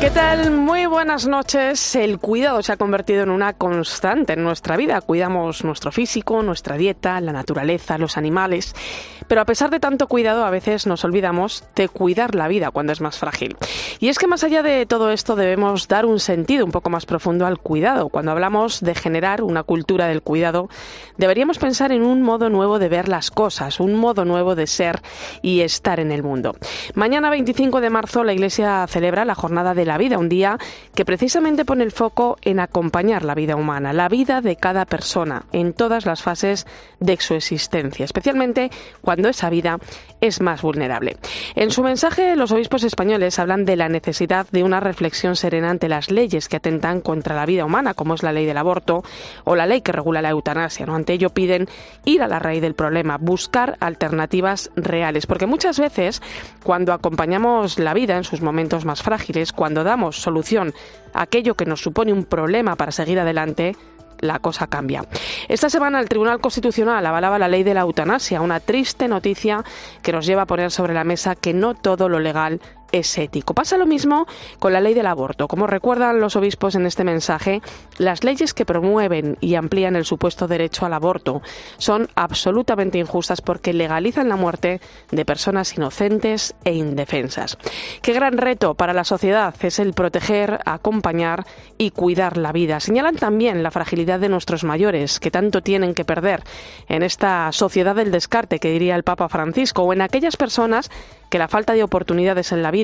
¿Qué tal? Muy buenas noches. El cuidado se ha convertido en una constante en nuestra vida. Cuidamos nuestro físico, nuestra dieta, la naturaleza, los animales. Pero a pesar de tanto cuidado, a veces nos olvidamos de cuidar la vida cuando es más frágil. Y es que más allá de todo esto debemos dar un sentido un poco más profundo al cuidado. Cuando hablamos de generar una cultura del cuidado, deberíamos pensar en un modo nuevo de ver las cosas, un modo nuevo de ser y estar en el mundo. Mañana 25 de marzo la Iglesia celebra la jornada de la vida, un día que precisamente pone el foco en acompañar la vida humana, la vida de cada persona en todas las fases de su existencia, especialmente cuando esa vida es más vulnerable. En su mensaje, los obispos españoles hablan de la necesidad de una reflexión serena ante las leyes que atentan contra la vida humana, como es la ley del aborto o la ley que regula la eutanasia. ¿no? Ante ello piden ir a la raíz del problema, buscar alternativas reales, porque muchas veces cuando acompañamos la vida en sus momentos más frágiles, cuando damos solución a aquello que nos supone un problema para seguir adelante, la cosa cambia. Esta semana el Tribunal Constitucional avalaba la ley de la eutanasia, una triste noticia que nos lleva a poner sobre la mesa que no todo lo legal es ético. Pasa lo mismo con la ley del aborto. Como recuerdan los obispos en este mensaje, las leyes que promueven y amplían el supuesto derecho al aborto son absolutamente injustas porque legalizan la muerte de personas inocentes e indefensas. Qué gran reto para la sociedad es el proteger, acompañar y cuidar la vida. Señalan también la fragilidad de nuestros mayores, que tanto tienen que perder en esta sociedad del descarte, que diría el Papa Francisco, o en aquellas personas que la falta de oportunidades en la vida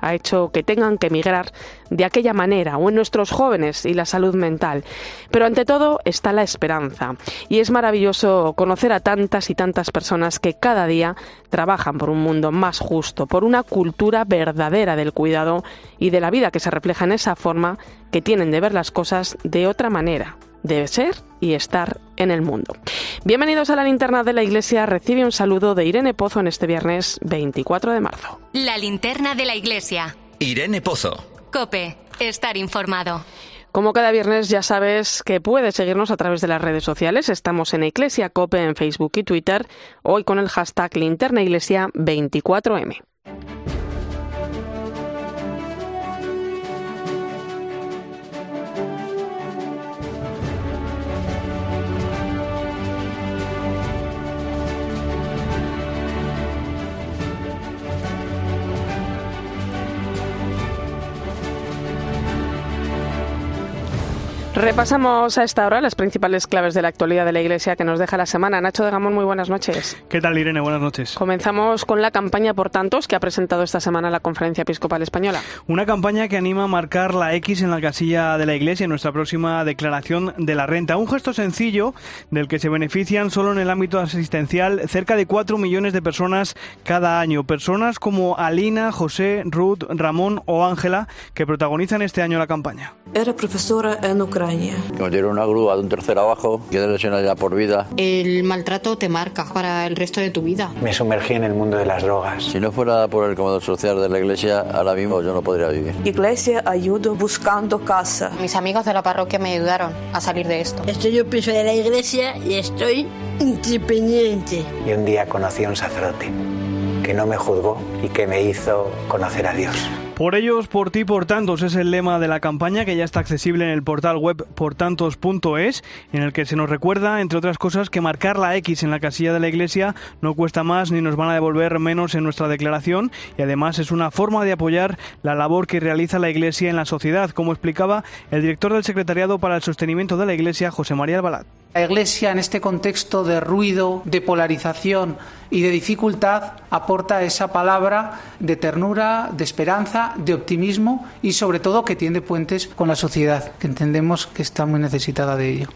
ha hecho que tengan que emigrar de aquella manera, o en nuestros jóvenes y la salud mental. Pero ante todo está la esperanza. Y es maravilloso conocer a tantas y tantas personas que cada día trabajan por un mundo más justo, por una cultura verdadera del cuidado y de la vida que se refleja en esa forma que tienen de ver las cosas de otra manera de ser y estar en el mundo. Bienvenidos a la linterna de la iglesia. Recibe un saludo de Irene Pozo en este viernes 24 de marzo. La linterna de la iglesia. Irene Pozo. Cope, estar informado. Como cada viernes ya sabes que puedes seguirnos a través de las redes sociales. Estamos en Iglesia Cope en Facebook y Twitter, hoy con el hashtag linterna iglesia 24M. Repasamos a esta hora las principales claves de la actualidad de la Iglesia que nos deja la semana. Nacho de Gamón, muy buenas noches. ¿Qué tal, Irene? Buenas noches. Comenzamos con la campaña por tantos que ha presentado esta semana la Conferencia Episcopal Española. Una campaña que anima a marcar la X en la casilla de la Iglesia en nuestra próxima declaración de la renta. Un gesto sencillo del que se benefician solo en el ámbito asistencial cerca de 4 millones de personas cada año. Personas como Alina, José, Ruth, Ramón o Ángela que protagonizan este año la campaña. Era profesora en Ucrania. Que me dieron una grúa de un tercero abajo, quedé lesionada ya por vida. El maltrato te marca para el resto de tu vida. Me sumergí en el mundo de las drogas. Si no fuera por el comedor social de la iglesia, ahora mismo yo no podría vivir. Iglesia ayuda buscando casa. Mis amigos de la parroquia me ayudaron a salir de esto. Estoy un piso de la iglesia y estoy independiente. Y un día conocí a un sacerdote que no me juzgó y que me hizo conocer a Dios. Por ellos, por ti, por tantos es el lema de la campaña que ya está accesible en el portal web portantos.es, en el que se nos recuerda, entre otras cosas, que marcar la X en la casilla de la iglesia no cuesta más ni nos van a devolver menos en nuestra declaración y además es una forma de apoyar la labor que realiza la iglesia en la sociedad, como explicaba el director del Secretariado para el Sostenimiento de la Iglesia, José María Albalat. La Iglesia, en este contexto de ruido, de polarización y de dificultad, aporta esa palabra de ternura, de esperanza, de optimismo y, sobre todo, que tiende puentes con la sociedad, que entendemos que está muy necesitada de ello.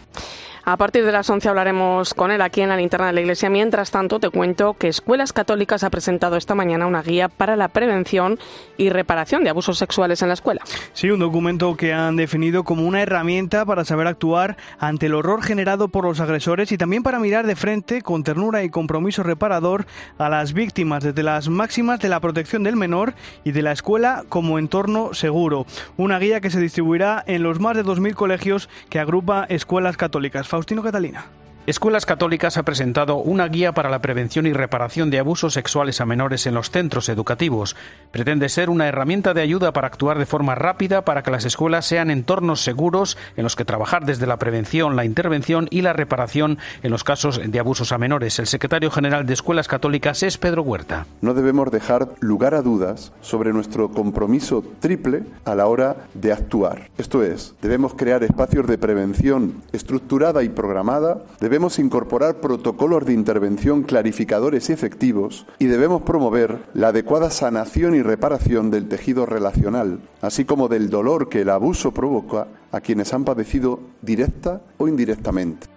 A partir de las 11 hablaremos con él aquí en la linterna de la Iglesia. Mientras tanto, te cuento que Escuelas Católicas ha presentado esta mañana una guía para la prevención y reparación de abusos sexuales en la escuela. Sí, un documento que han definido como una herramienta para saber actuar ante el horror generado por los agresores y también para mirar de frente con ternura y compromiso reparador a las víctimas desde las máximas de la protección del menor y de la escuela como entorno seguro. Una guía que se distribuirá en los más de 2.000 colegios que agrupa escuelas católicas. Faustino Catalina. Escuelas Católicas ha presentado una guía para la prevención y reparación de abusos sexuales a menores en los centros educativos. Pretende ser una herramienta de ayuda para actuar de forma rápida para que las escuelas sean entornos seguros en los que trabajar desde la prevención, la intervención y la reparación en los casos de abusos a menores. El secretario general de Escuelas Católicas es Pedro Huerta. No debemos dejar lugar a dudas sobre nuestro compromiso triple a la hora de actuar. Esto es, debemos crear espacios de prevención estructurada y programada, debemos incorporar protocolos de intervención clarificadores y efectivos y debemos promover la adecuada sanación y reparación del tejido relacional, así como del dolor que el abuso provoca a quienes han padecido directa o indirectamente.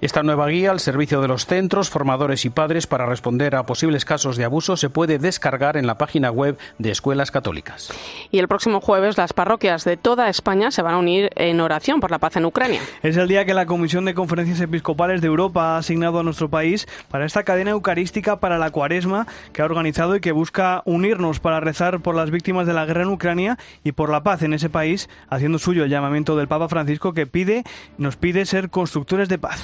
Esta nueva guía al servicio de los centros, formadores y padres para responder a posibles casos de abuso se puede descargar en la página web de Escuelas Católicas. Y el próximo jueves las parroquias de toda España se van a unir en oración por la paz en Ucrania. Es el día que la Comisión de Conferencias Episcopales de Europa ha asignado a nuestro país para esta cadena eucarística para la cuaresma que ha organizado y que busca unirnos para rezar por las víctimas de la guerra en Ucrania y por la paz en ese país, haciendo suyo el llamamiento del Papa Francisco que pide, nos pide ser constructores de paz.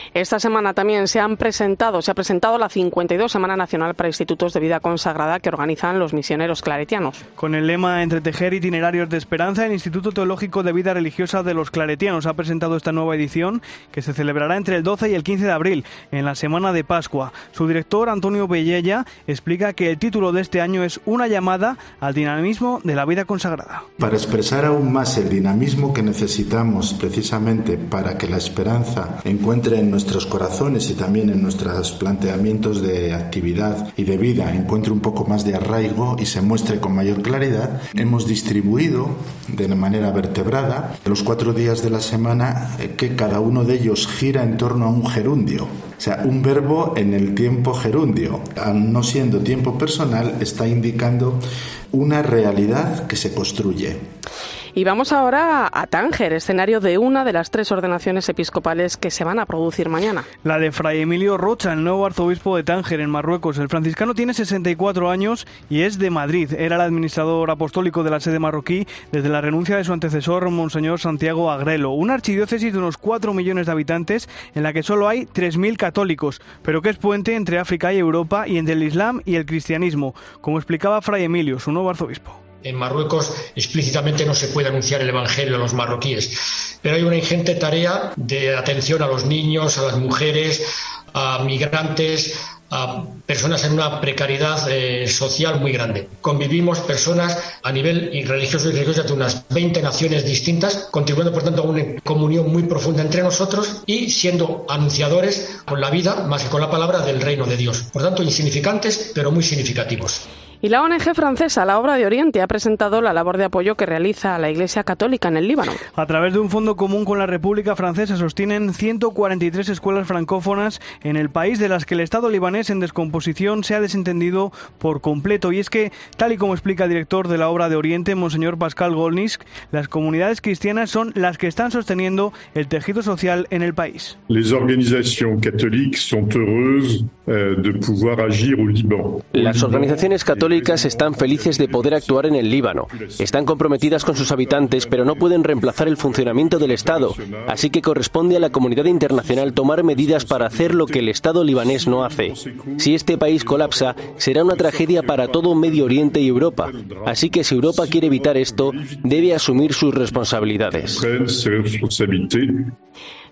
Esta semana también se han presentado, se ha presentado la 52 Semana Nacional para Institutos de Vida Consagrada que organizan los misioneros claretianos. Con el lema Entretejer itinerarios de esperanza, el Instituto Teológico de Vida Religiosa de los Claretianos ha presentado esta nueva edición que se celebrará entre el 12 y el 15 de abril, en la semana de Pascua. Su director, Antonio Bellella, explica que el título de este año es Una llamada al dinamismo de la vida consagrada. Para expresar aún más el dinamismo que necesitamos precisamente para que la esperanza encuentre en nuestros corazones y también en nuestros planteamientos de actividad y de vida encuentre un poco más de arraigo y se muestre con mayor claridad, hemos distribuido de manera vertebrada los cuatro días de la semana eh, que cada uno de ellos gira en torno a un gerundio. O sea, un verbo en el tiempo gerundio, no siendo tiempo personal, está indicando una realidad que se construye. Y vamos ahora a Tánger, escenario de una de las tres ordenaciones episcopales que se van a producir mañana. La de Fray Emilio Rocha, el nuevo arzobispo de Tánger, en Marruecos. El franciscano tiene 64 años y es de Madrid. Era el administrador apostólico de la sede marroquí desde la renuncia de su antecesor, Monseñor Santiago Agrelo. Una archidiócesis de unos 4 millones de habitantes en la que solo hay 3.000 católicos, pero que es puente entre África y Europa y entre el Islam y el cristianismo, como explicaba Fray Emilio, su nuevo arzobispo. En Marruecos explícitamente no se puede anunciar el Evangelio a los marroquíes, pero hay una ingente tarea de atención a los niños, a las mujeres, a migrantes, a personas en una precariedad eh, social muy grande. Convivimos personas a nivel religioso y religioso de unas 20 naciones distintas, contribuyendo por tanto a una comunión muy profunda entre nosotros y siendo anunciadores con la vida más que con la palabra del reino de Dios. Por tanto, insignificantes, pero muy significativos. Y la ONG francesa, la Obra de Oriente, ha presentado la labor de apoyo que realiza la Iglesia Católica en el Líbano. A través de un fondo común con la República Francesa sostienen 143 escuelas francófonas en el país de las que el Estado libanés en descomposición se ha desentendido por completo. Y es que, tal y como explica el director de la Obra de Oriente, Monseñor Pascal Golnisk, las comunidades cristianas son las que están sosteniendo el tejido social en el país. Les organizaciones católicas son heureuses de pouvoir agir au Liban. Las organizaciones católicas están felices de poder actuar en el Líbano. Están comprometidas con sus habitantes, pero no pueden reemplazar el funcionamiento del Estado. Así que corresponde a la comunidad internacional tomar medidas para hacer lo que el Estado libanés no hace. Si este país colapsa, será una tragedia para todo Medio Oriente y Europa. Así que si Europa quiere evitar esto, debe asumir sus responsabilidades.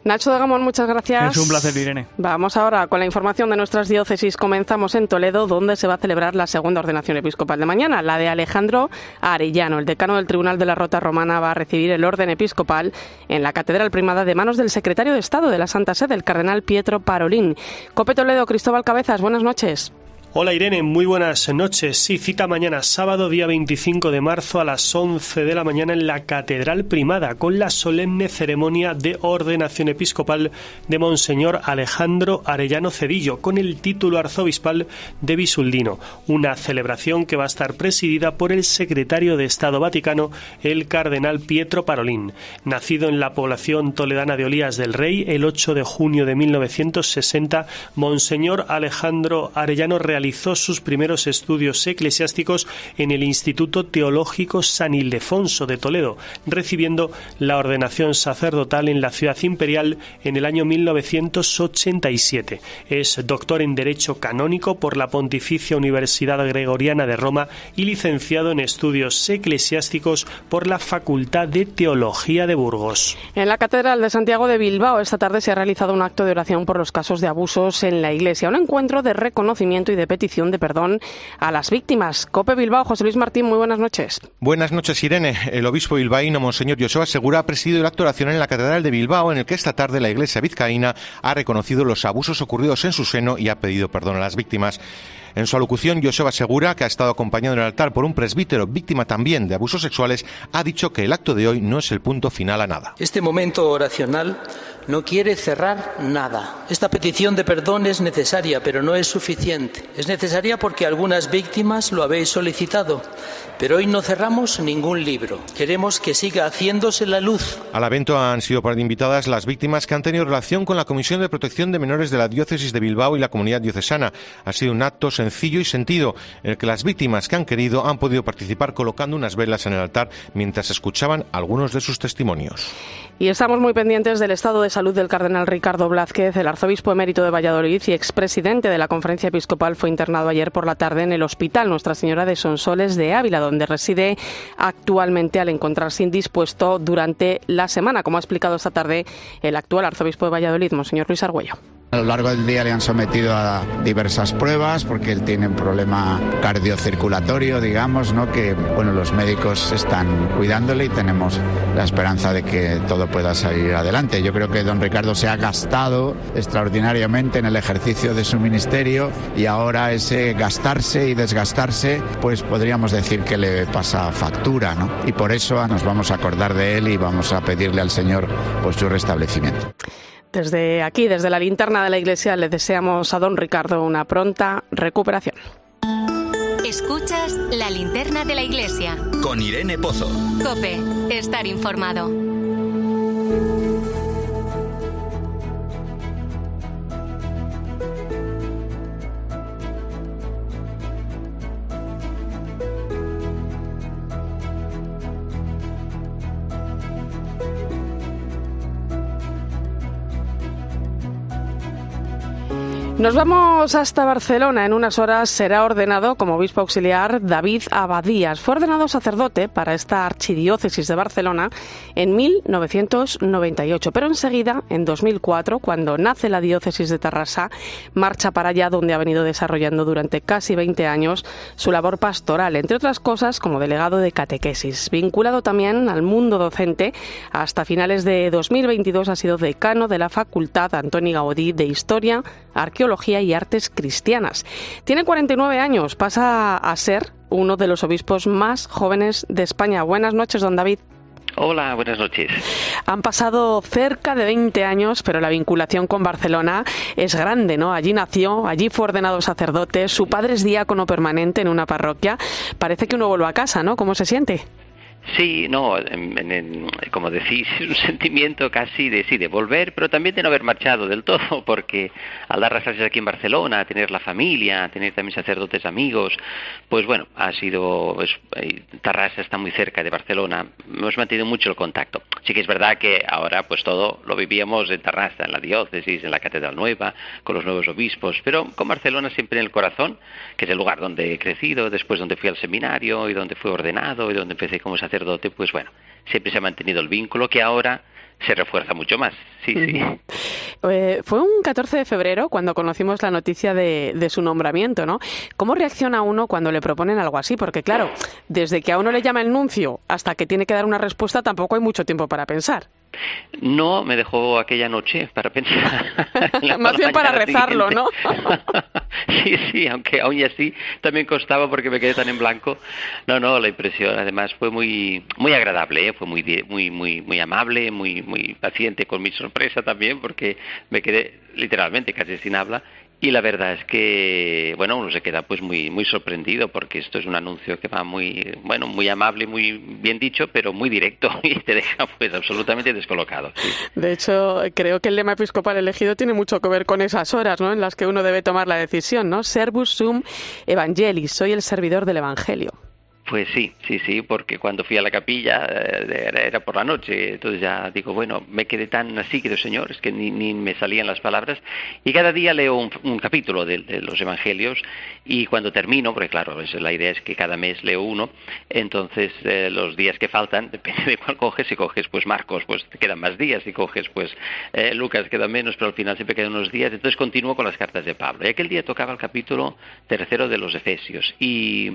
Nacho de Gamón, muchas gracias. Es un placer, Irene. Vamos ahora con la información de nuestras diócesis. Comenzamos en Toledo, donde se va a celebrar la segunda ordenación episcopal de mañana, la de Alejandro Arellano. El decano del Tribunal de la Rota Romana va a recibir el orden episcopal en la Catedral Primada de manos del secretario de Estado de la Santa Sede, el cardenal Pietro Parolín. Cope Toledo, Cristóbal Cabezas, buenas noches. Hola Irene, muy buenas noches. Sí, cita mañana sábado día 25 de marzo a las 11 de la mañana en la Catedral Primada con la solemne ceremonia de ordenación episcopal de Monseñor Alejandro Arellano Cedillo con el título arzobispal de Bisuldino, una celebración que va a estar presidida por el secretario de Estado Vaticano, el cardenal Pietro Parolín. Nacido en la población toledana de Olías del Rey el 8 de junio de 1960, Monseñor Alejandro Arellano realizó sus primeros estudios eclesiásticos en el Instituto Teológico San Ildefonso de Toledo, recibiendo la ordenación sacerdotal en la ciudad imperial en el año 1987. Es doctor en Derecho Canónico por la Pontificia Universidad Gregoriana de Roma y licenciado en Estudios Eclesiásticos por la Facultad de Teología de Burgos. En la Catedral de Santiago de Bilbao esta tarde se ha realizado un acto de oración por los casos de abusos en la Iglesia, un encuentro de reconocimiento y de petición de perdón a las víctimas. Cope Bilbao, José Luis Martín, muy buenas noches. Buenas noches, Irene. El obispo bilbaíno, Monseñor Joseba Segura, ha presidido la oración en la Catedral de Bilbao, en el que esta tarde la Iglesia vizcaína ha reconocido los abusos ocurridos en su seno y ha pedido perdón a las víctimas. En su alocución, Joseba Segura, que ha estado acompañado en el altar por un presbítero víctima también de abusos sexuales, ha dicho que el acto de hoy no es el punto final a nada. Este momento oracional no quiere cerrar nada. Esta petición de perdón es necesaria, pero no es suficiente. Es necesaria porque algunas víctimas lo habéis solicitado. Pero hoy no cerramos ningún libro. Queremos que siga haciéndose la luz. Al evento han sido invitadas las víctimas que han tenido relación con la Comisión de Protección de Menores de la Diócesis de Bilbao y la comunidad diocesana. Ha sido un acto sencillo y sentido en el que las víctimas que han querido han podido participar colocando unas velas en el altar mientras escuchaban algunos de sus testimonios. Y estamos muy pendientes del estado de salud del cardenal Ricardo Blázquez, el arzobispo emérito de Valladolid y expresidente de la conferencia episcopal, fue internado ayer por la tarde en el hospital Nuestra Señora de Sonsoles de Ávila, donde reside actualmente al encontrarse indispuesto durante la semana, como ha explicado esta tarde el actual arzobispo de Valladolid, Monseñor Luis Argüello. A lo largo del día le han sometido a diversas pruebas porque él tiene un problema cardiocirculatorio, digamos, ¿no? Que bueno, los médicos están cuidándole y tenemos la esperanza de que todo pueda salir adelante. Yo creo que don Ricardo se ha gastado extraordinariamente en el ejercicio de su ministerio y ahora ese gastarse y desgastarse, pues podríamos decir que le pasa factura, ¿no? Y por eso nos vamos a acordar de él y vamos a pedirle al Señor pues su restablecimiento. Desde aquí, desde la linterna de la iglesia, le deseamos a don Ricardo una pronta recuperación. Escuchas la linterna de la iglesia. Con Irene Pozo. Cope, estar informado. Nos vamos hasta Barcelona. En unas horas será ordenado como obispo auxiliar David Abadías. Fue ordenado sacerdote para esta archidiócesis de Barcelona en 1998, pero enseguida, en 2004, cuando nace la diócesis de Tarrasa, marcha para allá donde ha venido desarrollando durante casi 20 años su labor pastoral, entre otras cosas como delegado de catequesis. Vinculado también al mundo docente, hasta finales de 2022 ha sido decano de la Facultad Antoni Gaudí de Historia, Arqueología y Artes Cristianas. Tiene 49 años, pasa a ser uno de los obispos más jóvenes de España. Buenas noches, don David. Hola, buenas noches. Han pasado cerca de 20 años, pero la vinculación con Barcelona es grande, ¿no? Allí nació, allí fue ordenado sacerdote, su padre es diácono permanente en una parroquia. Parece que uno vuelve a casa, ¿no? ¿Cómo se siente? Sí, no, como decís, un sentimiento casi de sí, de volver, pero también de no haber marchado del todo, porque al dar las aquí en Barcelona, tener la familia, tener también sacerdotes amigos, pues bueno, ha sido, Tarrasa está muy cerca de Barcelona, hemos mantenido mucho el contacto. Sí que es verdad que ahora pues todo lo vivíamos en Tarrasa, en la diócesis, en la Catedral Nueva, con los nuevos obispos, pero con Barcelona siempre en el corazón, que es el lugar donde he crecido, después donde fui al seminario y donde fui ordenado y donde empecé como sacerdote sacerdote, pues bueno, siempre se ha mantenido el vínculo que ahora se refuerza mucho más. Sí, sí. Eh, fue un 14 de febrero cuando conocimos la noticia de, de, su nombramiento, ¿no? ¿Cómo reacciona uno cuando le proponen algo así? Porque claro, desde que a uno le llama el nuncio hasta que tiene que dar una respuesta tampoco hay mucho tiempo para pensar. No, me dejó aquella noche para pensar. Más bien para rezarlo, ¿no? Sí, sí, aunque aún así también costaba porque me quedé tan en blanco. No, no, la impresión además fue muy muy agradable, ¿eh? fue muy muy muy muy amable, muy muy paciente con mi sorpresa también porque me quedé literalmente casi sin habla y la verdad es que, bueno, uno se queda pues muy muy sorprendido porque esto es un anuncio que va muy, bueno, muy amable, muy bien dicho, pero muy directo y te deja pues absolutamente descolocado. De hecho, creo que el lema episcopal elegido tiene mucho que ver con esas horas, ¿no? En las que uno debe tomar la decisión, ¿no? Servus sum evangelis, soy el servidor del evangelio. Pues sí, sí, sí, porque cuando fui a la capilla eh, era, por la noche, entonces ya digo, bueno, me quedé tan así, querido Señor, es que ni, ni me salían las palabras, y cada día leo un, capítulo de, los Evangelios, y cuando termino, porque claro, la idea es que cada mes leo uno, entonces eh, los días que faltan, depende de cuál coges, si coges pues Marcos, pues te quedan más días, si coges pues eh, Lucas quedan menos, pero al final siempre quedan unos días, entonces continúo con las cartas de Pablo. Y aquel día tocaba el capítulo tercero de los Efesios, y,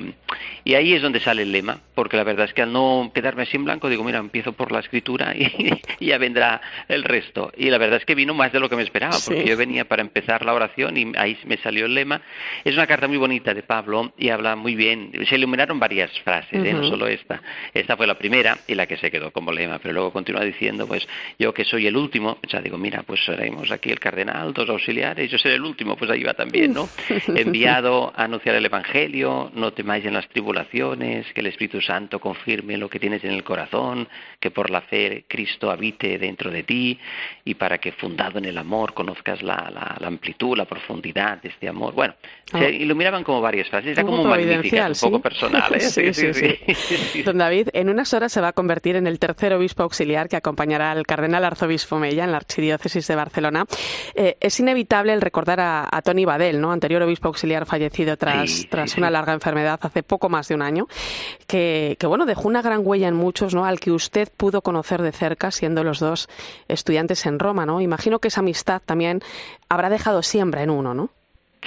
y ahí es donde sale el lema, porque la verdad es que al no quedarme así en blanco, digo, mira, empiezo por la escritura y, ya vendrá el resto. Y la verdad es que vino más de lo que me esperaba, porque yo venía para empezar la oración y ahí me salió el lema. Es una carta muy bonita de Pablo y habla muy bien. Se iluminaron varias frases, ¿eh? no solo esta. Esta fue la primera y la que se quedó como lema, pero luego continúa diciendo, pues yo que soy el último, ya digo, mira, pues seremos aquí el cardenal, dos auxiliares, yo seré el último, pues ahí va también, ¿no? Enviado a anunciar el Evangelio, no temáis en las tribulaciones, que el Espíritu Santo confirme lo que tienes en el corazón, que por la fe Cristo habite dentro de ti y para que fundado en el amor conozcas la, la, amplitud, la profundidad de este amor. Bueno, se ah. iluminaban como varias frases, era como un magnífica, un poco personal. ¿eh? sí, sí, sí, Don David, en unas horas se va a convertir en el tercer obispo auxiliar que acompañará al cardenal arzobispo Mella en la archidiócesis de Barcelona. Eh, es inevitable el recordar a, Tony Badel, ¿no? anterior obispo auxiliar fallecido tras, tras una larga enfermedad hace poco más de un año que, bueno, dejó una gran huella en muchos, ¿no? Al que usted pudo conocer de cerca siendo los dos estudiantes en Roma, ¿no? Imagino que esa amistad también habrá dejado siembra en uno, ¿no?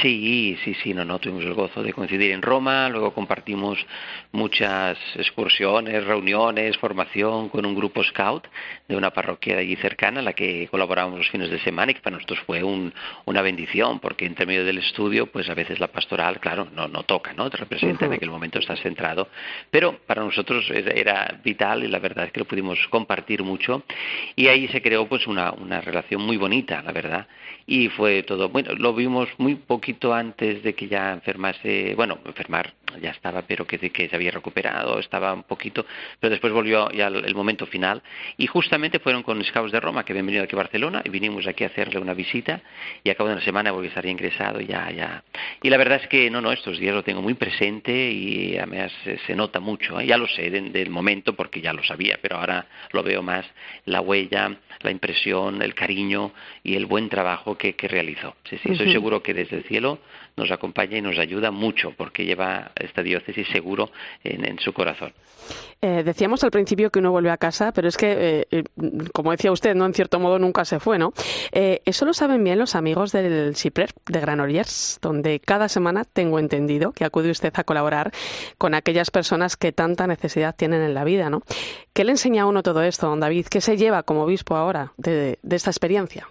Sí, sí, sí, no, no, tuvimos el gozo de coincidir en Roma, luego compartimos muchas excursiones, reuniones, formación con un grupo scout de una parroquia allí cercana, a la que colaborábamos los fines de semana y que para nosotros fue una bendición, porque entre medio del estudio, pues a veces la pastoral, claro, no, no toca, ¿no? Te representa en aquel momento estás centrado, pero para nosotros era vital y la verdad es que lo pudimos compartir mucho. Y ahí se creó pues una, una relación muy bonita, la verdad, y fue todo, bueno, lo vimos muy poquito antes de que ya enfermase, bueno, enfermar ya estaba, pero que, que se había recuperado, estaba un poquito, pero después volvió ya el, momento final y justamente fueron con Scouts de Roma que habían venido aquí a Barcelona y vinimos aquí a hacerle una visita y a cabo de una semana porque estaría ingresado ya, ya. Y la verdad es que no, no, estos días lo tengo muy presente y además se, nota mucho, ¿eh? ya lo sé del momento porque ya lo sabía, pero ahora lo veo más, la huella, la impresión, el cariño y el buen trabajo que, realizó. Sí, sí, estoy seguro que desde el nos acompaña y nos ayuda mucho porque lleva esta diócesis seguro en, su corazón. Eh, decíamos al principio que uno vuelve a casa, pero es que, eh, eh, como decía usted, no en cierto modo nunca se fue, ¿no? eso lo saben bien los amigos del CIPRER de Granollers, donde cada semana tengo entendido que acude usted a colaborar con aquellas personas que tanta necesidad tienen en la vida, ¿no? ¿Qué le enseña a uno todo esto, don David? ¿Qué se lleva como obispo ahora de esta experiencia?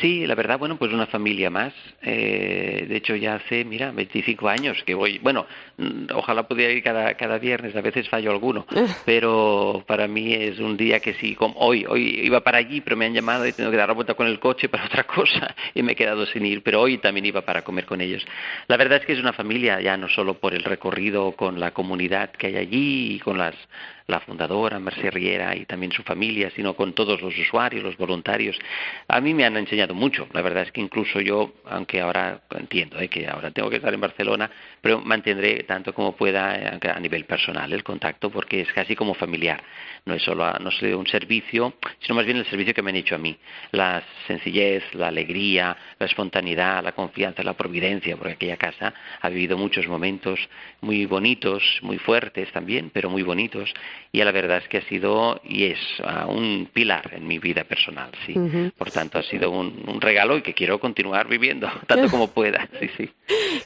Sí, la verdad, bueno, pues una familia más. Eh, de hecho, ya hace, mira, 25 años que voy. Bueno, mm, ojalá pudiera ir cada, cada viernes, a veces fallo alguno, pero para mí es un día que sí, como hoy, hoy iba para allí, pero me han llamado y tengo que dar la vuelta con el coche para otra cosa y me he quedado sin ir, pero hoy también iba para comer con ellos. La verdad es que es una familia, ya no solo por el recorrido con la comunidad que hay allí y con las la fundadora, Mercé Riera, y también su familia, sino con todos los usuarios, los voluntarios. A mí me han enseñado mucho. La verdad es que incluso yo, aunque ahora entiendo eh, que ahora tengo que estar en Barcelona, pero mantendré tanto como pueda eh, a nivel personal el contacto porque es casi como familiar. No es solo un servicio, sino más bien el servicio que me han hecho a mí. La sencillez, la alegría, la espontaneidad, la confianza, la providencia, porque aquella casa ha vivido muchos momentos muy bonitos, muy fuertes también, pero muy bonitos y la verdad es que ha sido y es ah, un pilar en mi vida personal, sí. Por tanto, ha sido un, regalo y que quiero continuar viviendo tanto como pueda, sí, sí.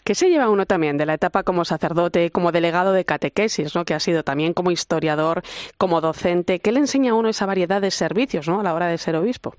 ¿Qué se lleva uno también de la etapa como sacerdote, como delegado de catequesis, ¿no? que ha sido también como historiador, como docente? ¿Qué le enseña a uno esa variedad de servicios ¿no? a la hora de ser obispo?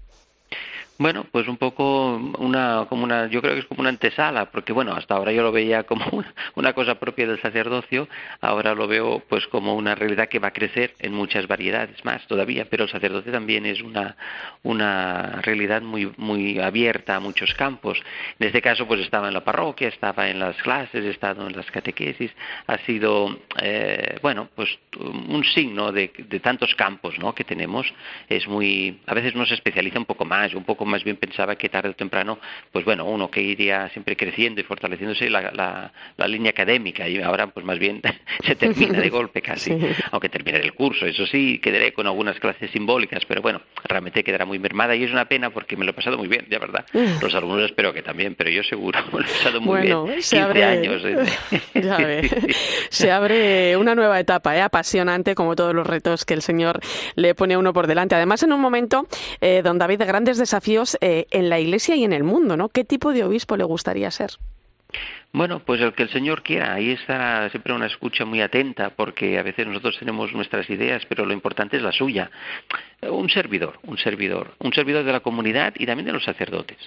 Bueno, pues un poco una, como una, yo creo que es como una antesala, porque bueno, hasta ahora yo lo veía como una, cosa propia del sacerdocio, ahora lo veo pues como una realidad que va a crecer en muchas variedades más todavía, pero el sacerdote también es una, una realidad muy, muy abierta a muchos campos. En este caso pues estaba en la parroquia, estaba en las clases, he estado en las catequesis, ha sido, eh, bueno, pues un signo de, de tantos campos ¿no? que tenemos, es muy, a veces uno se especializa un poco más, un poco más bien pensaba que tarde o temprano, pues bueno, uno que iría siempre creciendo y fortaleciéndose la, la, línea académica y ahora pues más bien se termina de golpe casi, aunque termine el curso, eso sí, quedaré con algunas clases simbólicas, pero bueno, realmente quedará muy mermada y es una pena porque me lo he pasado muy bien, ya verdad. Los alumnos espero que también, pero yo seguro me lo he pasado muy bien. 15 años. ¿eh? se abre una nueva etapa, ¿eh? apasionante como todos los retos que el Señor le pone a uno por delante. Además, en un momento, eh, don David, de grandes desafíos eh, en la Iglesia y en el mundo, ¿no? ¿Qué tipo de obispo le gustaría ser? Bueno, pues el que el Señor quiera. Ahí está siempre una escucha muy atenta, porque a veces nosotros tenemos nuestras ideas, pero lo importante es la suya. Un servidor, un servidor, un servidor de la comunidad y también de los sacerdotes.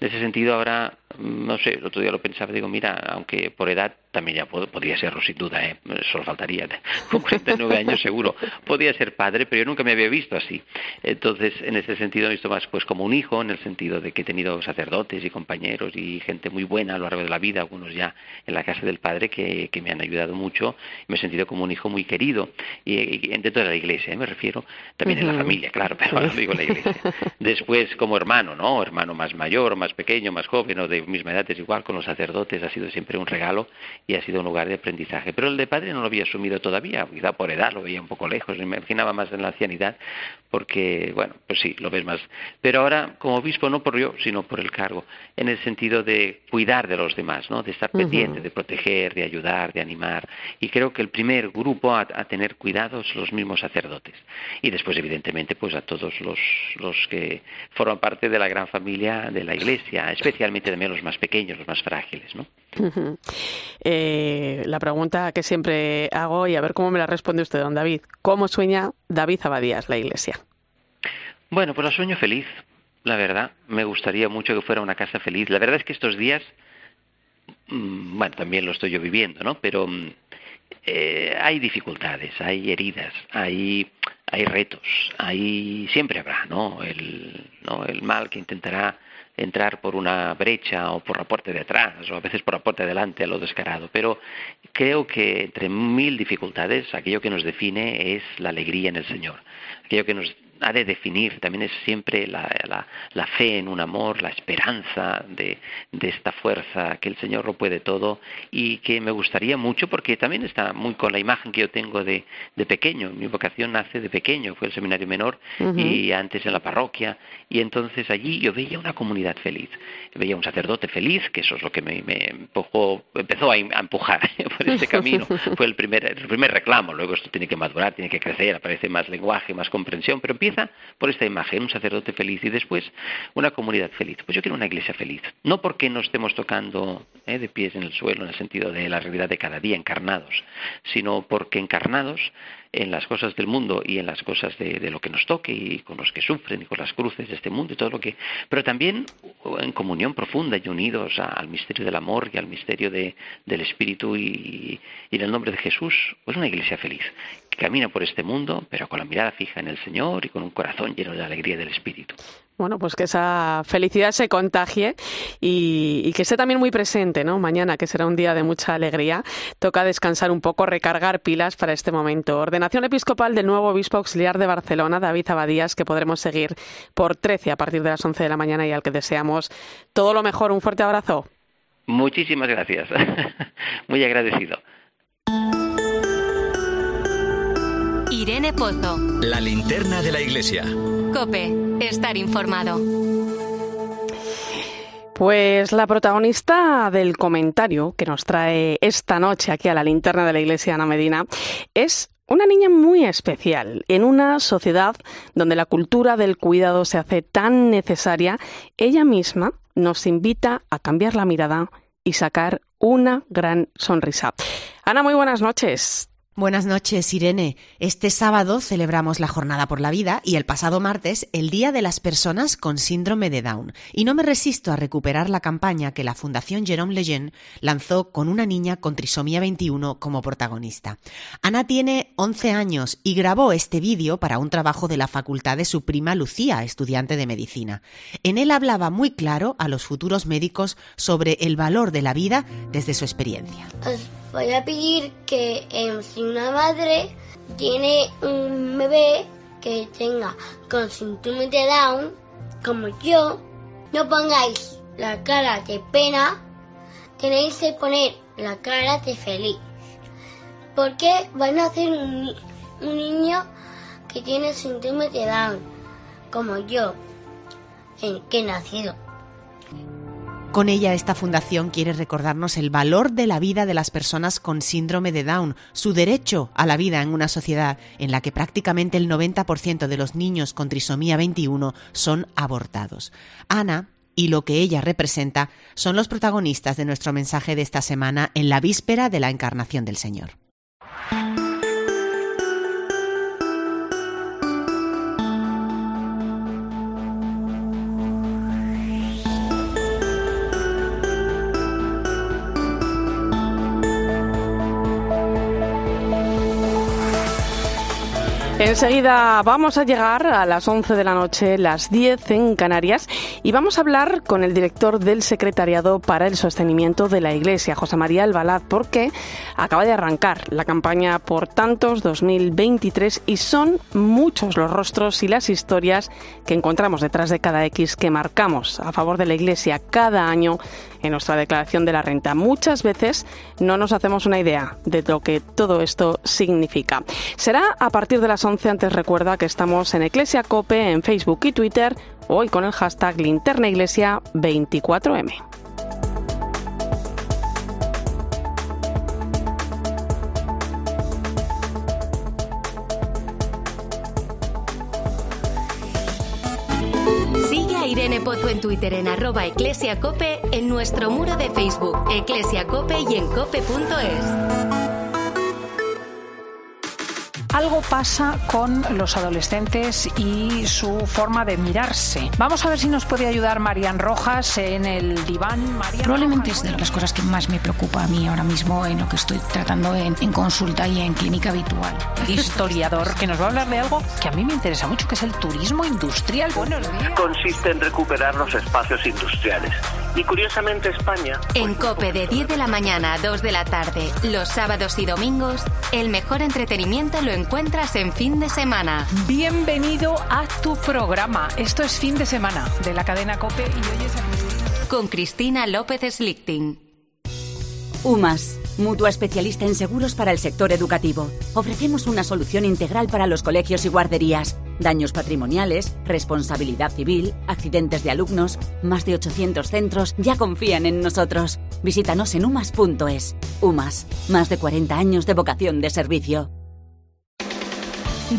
En ese sentido, ahora, no sé, el otro día lo pensaba, digo, mira, aunque por edad también ya podría serlo sin duda, ¿eh? solo faltaría, con 49 años seguro, podía ser padre, pero yo nunca me había visto así. Entonces, en ese sentido, he visto más pues como un hijo, en el sentido de que he tenido sacerdotes y compañeros y gente muy buena a lo largo de la vida, algunos ya en la casa del padre que, me han ayudado mucho, me he sentido como un hijo muy querido, y, dentro de la iglesia, ¿eh? me refiero, también en la familia, claro, pero ahora digo la iglesia. Después, como hermano, ¿no? Hermano más mayor, más pequeño, más joven, o de misma edad, es igual, con los sacerdotes ha sido siempre un regalo y ha sido un lugar de aprendizaje. Pero el de padre no lo había asumido todavía, quizá por edad, lo veía un poco lejos, me imaginaba más en la ancianidad, porque, bueno, pues sí, lo ves más. Pero ahora, como obispo, no por yo, sino por el cargo, en el sentido de cuidar de los demás, ¿no? De estar pendiente, de proteger, de ayudar, de animar. Y creo que el primer grupo a, tener cuidados los mismos sacerdotes. Y después, evidentemente, pues a todos los, los que forman parte de la gran familia de la Iglesia, especialmente también los más pequeños, los más frágiles, ¿no? Eh, la pregunta que siempre hago y a ver cómo me la responde usted, don David. ¿Cómo sueña David Abadías la Iglesia? Bueno, pues la sueño feliz, la verdad. Me gustaría mucho que fuera una casa feliz. La verdad es que estos días, mm, bueno, también lo estoy yo viviendo, ¿no? Pero mm, eh, hay dificultades, hay heridas, hay, hay retos, hay siempre habrá, ¿no? El, ¿no? el mal que intentará entrar por una brecha o por la puerta de atrás o a veces por la puerta de adelante a lo descarado. Pero creo que entre mil dificultades aquello que nos define es la alegría en el Señor. Aquello que nos ha de definir también es siempre la, la, fe en un amor, la esperanza de, de, esta fuerza, que el Señor lo puede todo y que me gustaría mucho porque también está muy con la imagen que yo tengo de, de pequeño. Mi vocación nace de pequeño, fue el seminario menor y antes en la parroquia y entonces allí yo veía una comunidad feliz, veía un sacerdote feliz, que eso es lo que me, me empujó, empezó a, empujar por ese camino, fue el primer, el primer reclamo, luego esto tiene que madurar, tiene que crecer, aparece más lenguaje, más comprensión, pero empieza por esta imagen, un sacerdote feliz y después una comunidad feliz. Pues yo quiero una iglesia feliz. No porque no estemos tocando eh, de pies en el suelo en el sentido de la realidad de cada día, encarnados, sino porque encarnados en las cosas del mundo y en las cosas de, lo que nos toque y con los que sufren y con las cruces de este mundo y todo lo que, pero también en comunión profunda y unidos al misterio del amor y al misterio del Espíritu y, y, en el nombre de Jesús, pues una iglesia feliz que camina por este mundo, pero con la mirada fija en el Señor y con un corazón lleno de alegría del Espíritu. Bueno, pues que esa felicidad se contagie y, que esté también muy presente, ¿no? Mañana, que será un día de mucha alegría, toca descansar un poco, recargar pilas para este momento. Ordenación episcopal del nuevo obispo auxiliar de Barcelona, David Abadías, que podremos seguir por 13 a partir de las 11 de la mañana y al que deseamos todo lo mejor. Un fuerte abrazo. Muchísimas gracias. muy agradecido. Irene Pozo. La linterna de la iglesia. Cope, estar informado. Pues la protagonista del comentario que nos trae esta noche aquí a la linterna de la iglesia Ana Medina es una niña muy especial. En una sociedad donde la cultura del cuidado se hace tan necesaria, ella misma nos invita a cambiar la mirada y sacar una gran sonrisa. Ana, muy buenas noches. Buenas noches, Irene. Este sábado celebramos la Jornada por la Vida y el pasado martes el Día de las Personas con Síndrome de Down. Y no me resisto a recuperar la campaña que la Fundación Jerome Lejeune lanzó con una niña con trisomía 21 como protagonista. Ana tiene 11 años y grabó este vídeo para un trabajo de la facultad de su prima Lucía, estudiante de medicina. En él hablaba muy claro a los futuros médicos sobre el valor de la vida desde su experiencia voy a pedir que si una madre tiene un bebé que tenga con síndrome de Down, como yo, no pongáis la cara de pena, tenéis que poner la cara de feliz. Porque van a hacer un, un niño que tiene síndrome de Down, como yo, en que he nacido. Con ella, esta fundación quiere recordarnos el valor de la vida de las personas con síndrome de Down, su derecho a la vida en una sociedad en la que prácticamente el 90% de los niños con trisomía 21 son abortados. Ana y lo que ella representa son los protagonistas de nuestro mensaje de esta semana en la víspera de la encarnación del Señor. Enseguida vamos a llegar a las 11 de la noche, las 10 en Canarias, y vamos a hablar con el director del Secretariado para el Sostenimiento de la Iglesia, José María Albalaz, porque acaba de arrancar la campaña Por Tantos 2023 y son muchos los rostros y las historias que encontramos detrás de cada X que marcamos a favor de la Iglesia cada año en nuestra declaración de la renta. Muchas veces no nos hacemos una idea de lo que todo esto significa. Será a partir de las 11, antes recuerda que estamos en Iglesia Cope, en Facebook y Twitter, hoy con el hashtag linternaiglesia24m. en Twitter en arroba eclesiacope, en nuestro muro de Facebook, eclesiacope y en cope.es algo pasa con los adolescentes y su forma de mirarse. Vamos a ver si nos puede ayudar Marian Rojas en el diván. Probablemente es de las cosas que más me preocupa a mí ahora mismo en lo que estoy tratando en, consulta y en clínica habitual. Historiador que nos va a hablar de algo que a mí me interesa mucho, que es el turismo industrial. Buenos días. Consiste en recuperar los espacios industriales. Y curiosamente España... En COPE de 10 de la mañana a 2 de la tarde, los sábados y domingos, el mejor entretenimiento lo encuentras en fin de semana. Bienvenido a tu programa. Esto es fin de semana de la cadena COPE y hoy es a Cristina. Con Cristina López Slichting. UMAS, mutua especialista en seguros para el sector educativo. Ofrecemos una solución integral para los colegios y guarderías. Daños patrimoniales, responsabilidad civil, accidentes de alumnos. Más de 800 centros ya confían en nosotros. Visítanos en umas.es. UMAS, más de 40 años de vocación de servicio.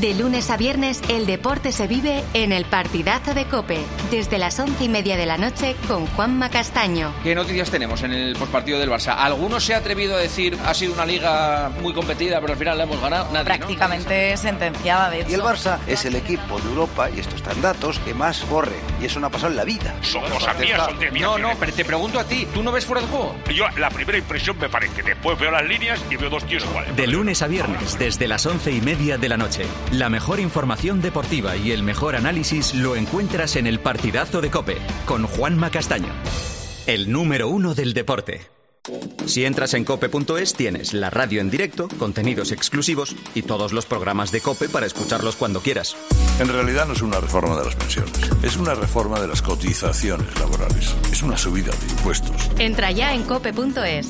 De lunes a viernes, el deporte se vive en el partidazo de Cope, desde las once y media de la noche con Juanma Castaño. ¿Qué noticias tenemos en el postpartido del Barça? ¿Alguno se ha atrevido a decir ha sido una liga muy competida, pero al final la hemos ganado? Nadie, Prácticamente sentenciada, de hecho. Y el Barça es el equipo de Europa, y estos están datos, que más corre. Y eso no ha pasado en la vida. Son cosas mías, son de No, no, pero te pregunto a ti, ¿tú no ves fuera de juego? Yo, la primera impresión me parece. Después veo las líneas y veo dos tíos iguales. De lunes a viernes, desde las once y media de la noche. La mejor información deportiva y el mejor análisis lo encuentras en el partidazo de Cope, con Juanma Castaño. El número uno del deporte. Si entras en cope.es tienes la radio en directo, contenidos exclusivos y todos los programas de Cope para escucharlos cuando quieras. En realidad no es una reforma de las pensiones, es una reforma de las cotizaciones laborales, es una subida de impuestos. Entra ya en cope.es.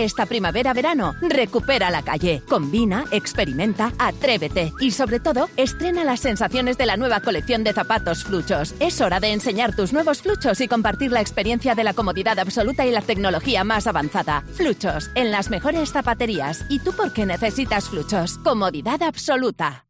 Esta primavera-verano, recupera la calle. Combina, experimenta, atrévete y sobre todo, estrena las sensaciones de la nueva colección de zapatos Fluchos. Es hora de enseñar tus nuevos Fluchos y compartir la experiencia de la comodidad absoluta y la tecnología más avanzada. Fluchos, en las mejores zapaterías. ¿Y tú por qué necesitas Fluchos? Comodidad absoluta.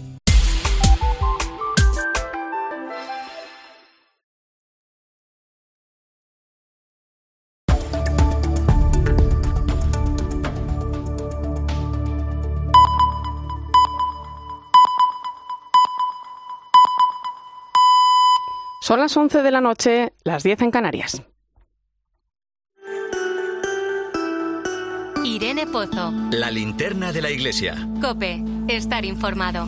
Son las 11 de la noche, las 10 en Canarias. Irene Pozo. La linterna de la iglesia. Cope. Estar informado.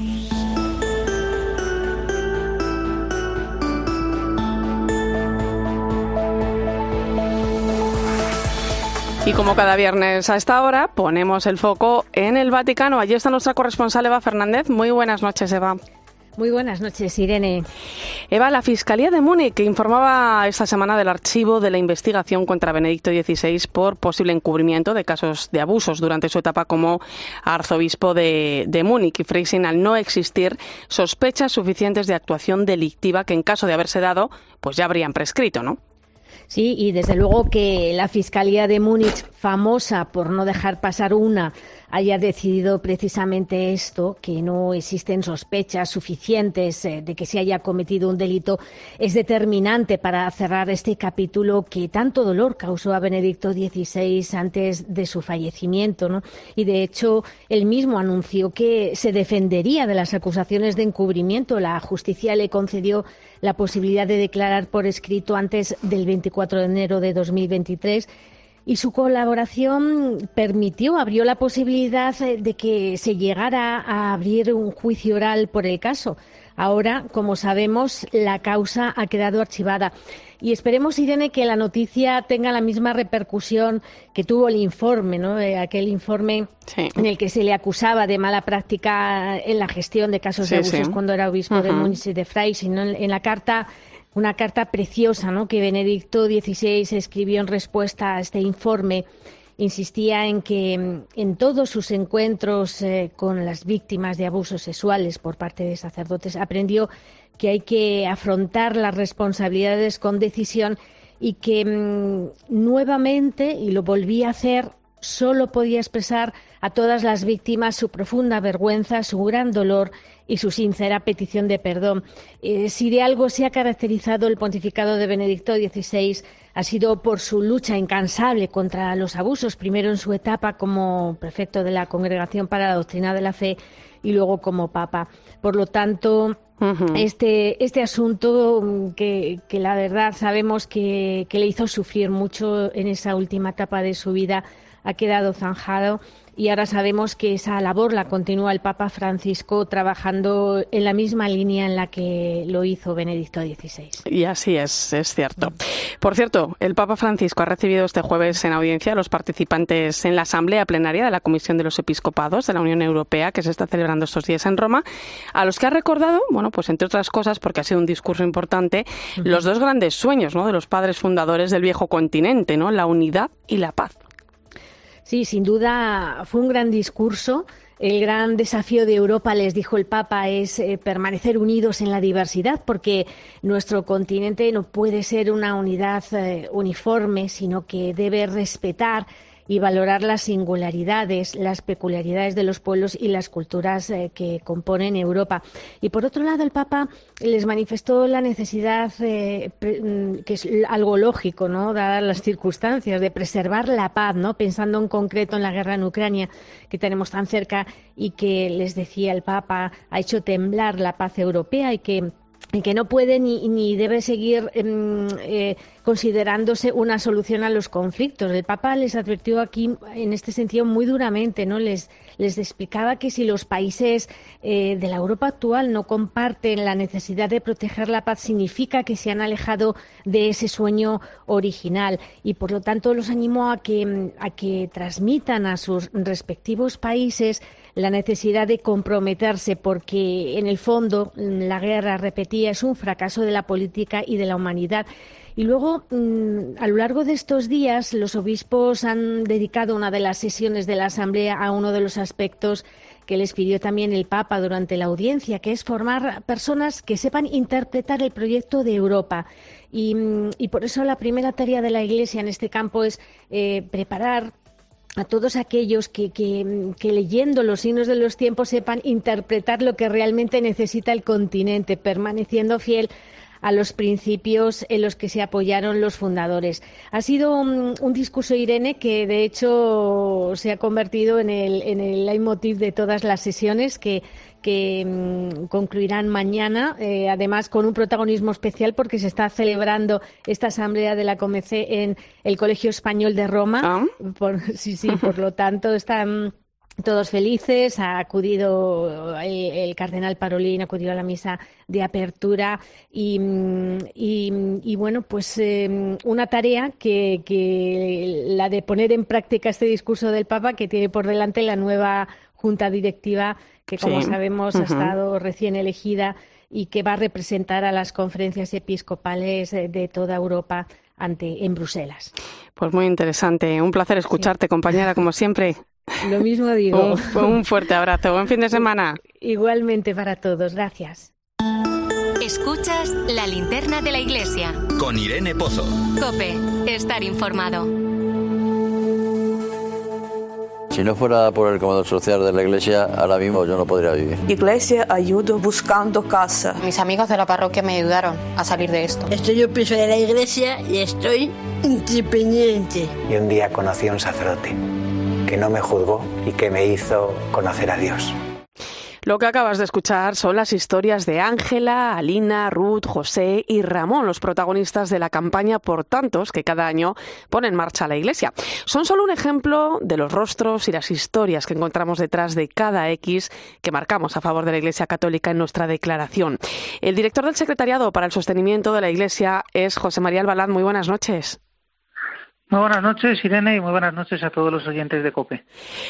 Y como cada viernes a esta hora, ponemos el foco en el Vaticano. Allí está nuestra corresponsal Eva Fernández. Muy buenas noches, Eva. Muy buenas noches, Irene. Eva, la Fiscalía de Múnich informaba esta semana del archivo de la investigación contra Benedicto XVI por posible encubrimiento de casos de abusos durante su etapa como arzobispo de, de Múnich y Freising al no existir sospechas suficientes de actuación delictiva que en caso de haberse dado, pues ya habrían prescrito, ¿no? Sí, y desde luego que la Fiscalía de Múnich, famosa por no dejar pasar una haya decidido precisamente esto, que no existen sospechas suficientes eh, de que se haya cometido un delito, es determinante para cerrar este capítulo que tanto dolor causó a Benedicto XVI antes de su fallecimiento. ¿no? Y de hecho, él mismo anunció que se defendería de las acusaciones de encubrimiento. La justicia le concedió la posibilidad de declarar por escrito antes del 24 de enero de 2023 y su colaboración permitió, abrió la posibilidad eh, de que se llegara a abrir un juicio oral por el caso. Ahora, como sabemos, la causa ha quedado archivada. Y esperemos, Irene, que la noticia tenga la misma repercusión que tuvo el informe, ¿no? Eh, aquel informe en el que se le acusaba de mala práctica en la gestión de casos de abusos cuando era obispo de Múnich y de Freising. En la carta una carta preciosa ¿no? que Benedicto XVI escribió en respuesta a este informe. Insistía en que mm, en todos sus encuentros eh, con las víctimas de abusos sexuales por parte de sacerdotes aprendió que hay que afrontar las responsabilidades con decisión y que mm, nuevamente, y lo volví a hacer, solo podía expresar a todas las víctimas su profunda vergüenza, su gran dolor y su sincera petición de perdón. Eh, si de algo se ha caracterizado el pontificado de Benedicto XVI, ha sido por su lucha incansable contra los abusos, primero en su etapa como prefecto de la Congregación para la Doctrina de la Fe y luego como papa. Por lo tanto, este, este asunto mm, que, la verdad sabemos que le hizo sufrir mucho en esa última etapa de su vida ha quedado zanjado y ahora sabemos que esa labor la continúa el Papa Francisco trabajando en la misma línea en la que lo hizo Benedicto XVI. Y así es, es cierto. Por cierto, el Papa Francisco ha recibido este jueves en audiencia a los participantes en la Asamblea Plenaria de la Comisión de los Episcopados de la Unión Europea que se está celebrando estos días en Roma, a los que ha recordado, bueno, pues entre otras cosas, porque ha sido un discurso importante, los dos grandes sueños, ¿no? de los padres fundadores del viejo continente, ¿no? La unidad y la paz. Sí, sin duda fue un gran discurso. El gran desafío de Europa, les dijo el Papa, es eh, permanecer unidos en la diversidad, porque nuestro continente no puede ser una unidad eh, uniforme, sino que debe respetar y valorar las singularidades, las peculiaridades de los pueblos y las culturas eh, que componen Europa. Y por otro lado, el Papa les manifestó la necesidad, eh, mm, que es algo lógico, ¿no? dadas las circunstancias, de preservar la paz, ¿no? pensando en concreto en la guerra en Ucrania que tenemos tan cerca y que les decía el Papa ha hecho temblar la paz europea y que que no puede ni, ni debe seguir em, eh, considerándose una solución a los conflictos. El Papa les advirtió aquí, en este sentido, muy duramente, ¿no? Les, les explicaba que si los países eh, de la Europa actual no comparten la necesidad de proteger la paz, significa que se han alejado de ese sueño original. Y, por lo tanto, los animó a que, a que transmitan a sus respectivos países la necesidad de comprometerse porque en el fondo la guerra, repetía, es un fracaso de la política y de la humanidad. Y luego, mm, a lo largo de estos días, los obispos han dedicado una de las sesiones de la Asamblea a uno de los aspectos que les pidió también el Papa durante la audiencia, que es formar personas que sepan interpretar el proyecto de Europa. Y, mm, por eso la primera tarea de la Iglesia en este campo es eh, preparar a todos aquellos que, leyendo los signos de los tiempos sepan interpretar lo que realmente necesita el continente, permaneciendo fiel a los principios en los que se apoyaron los fundadores. Ha sido un, discurso, Irene, que de hecho se ha convertido en el, en el leitmotiv de todas las sesiones que, que mm, concluirán mañana, eh, además con un protagonismo especial porque se está celebrando esta asamblea de la COMEC en el Colegio Español de Roma. Ah. sí, sí, por lo tanto están todos felices, ha acudido eh, el, cardenal Parolín, ha acudido a la misa de apertura y, y, bueno, pues eh, una tarea que, que, la de poner en práctica este discurso del Papa que tiene por delante la nueva junta directiva que como sabemos ha estado recién elegida y que va a representar a las conferencias episcopales de toda Europa ante en Bruselas. Pues muy interesante. Un placer escucharte, compañera, como siempre. Lo mismo digo. Un, fuerte abrazo. Buen fin de semana. Igualmente para todos. Gracias. Escuchas la linterna de la iglesia. Con Irene Pozo. Cope, estar informado. Si no fuera por el comedor social de la iglesia, ahora mismo yo no podría vivir. Iglesia ayudo buscando casa. Mis amigos de la parroquia me ayudaron a salir de esto. Estoy yo piso de la iglesia y estoy independiente. Y un día conocí a un sacerdote que no me juzgó y que me hizo conocer a Dios. Lo que acabas de escuchar son las historias de Ángela, Alina, Ruth, José y Ramón, los protagonistas de la campaña por tantos que cada año pone en marcha la Iglesia. Son solo un ejemplo de los rostros y las historias que encontramos detrás de cada X que marcamos a favor de la Iglesia Católica en nuestra declaración. El director del Secretariado para el Sostenimiento de la Iglesia es José María Albalán. Muy buenas noches. Muy buenas noches, Irene, y muy buenas noches a todos los oyentes de COPE.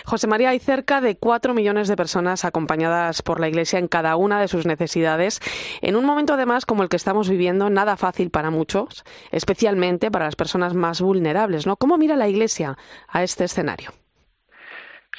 José María, hay cerca de cuatro millones de personas acompañadas por la Iglesia en cada una de sus necesidades, en un momento además como el que estamos viviendo, nada fácil para muchos, especialmente para las personas más vulnerables. ¿no? ¿Cómo mira la Iglesia a este escenario?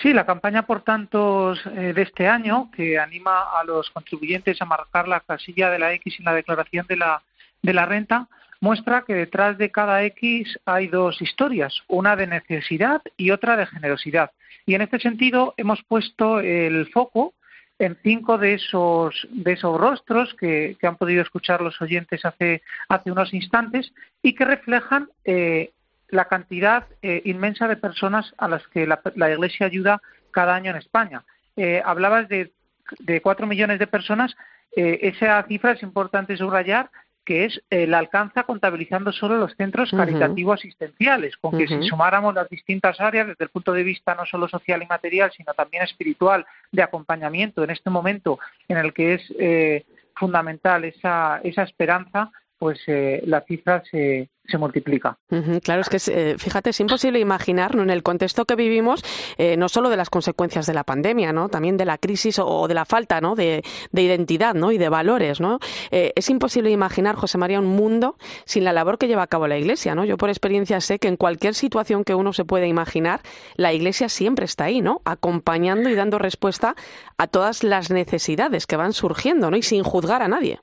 Sí, la campaña por tantos eh, de este año, que anima a los contribuyentes a marcar la casilla de la X en la declaración de la, de la renta, muestra que detrás de cada X hay dos historias, una de necesidad y otra de generosidad. Y en este sentido hemos puesto el foco en cinco de esos, de esos rostros que, han podido escuchar los oyentes hace, hace unos instantes y que reflejan eh, la cantidad eh, inmensa de personas a las que la, Iglesia ayuda cada año en España. Eh, hablabas de, de cuatro millones de personas. esa cifra es importante subrayar que es eh, la alcanza contabilizando solo los centros caritativos asistenciales, con que si sumáramos las distintas áreas desde el punto de vista no solo social y material, sino también espiritual, de acompañamiento en este momento en el que es eh, fundamental esa, esa esperanza, pues eh, la cifra se, se multiplica. claro, es que eh, fíjate, es imposible imaginar en el contexto que vivimos, eh, no solo de las consecuencias de la pandemia, ¿no? también de la crisis o, de la falta ¿no? de, identidad ¿no? y de valores. ¿no? Eh, es imposible imaginar, José María, un mundo sin la labor que lleva a cabo la Iglesia. ¿no? Yo por experiencia sé que en cualquier situación que uno se pueda imaginar, la Iglesia siempre está ahí, ¿no? acompañando y dando respuesta a todas las necesidades que van surgiendo ¿no? y sin juzgar a nadie.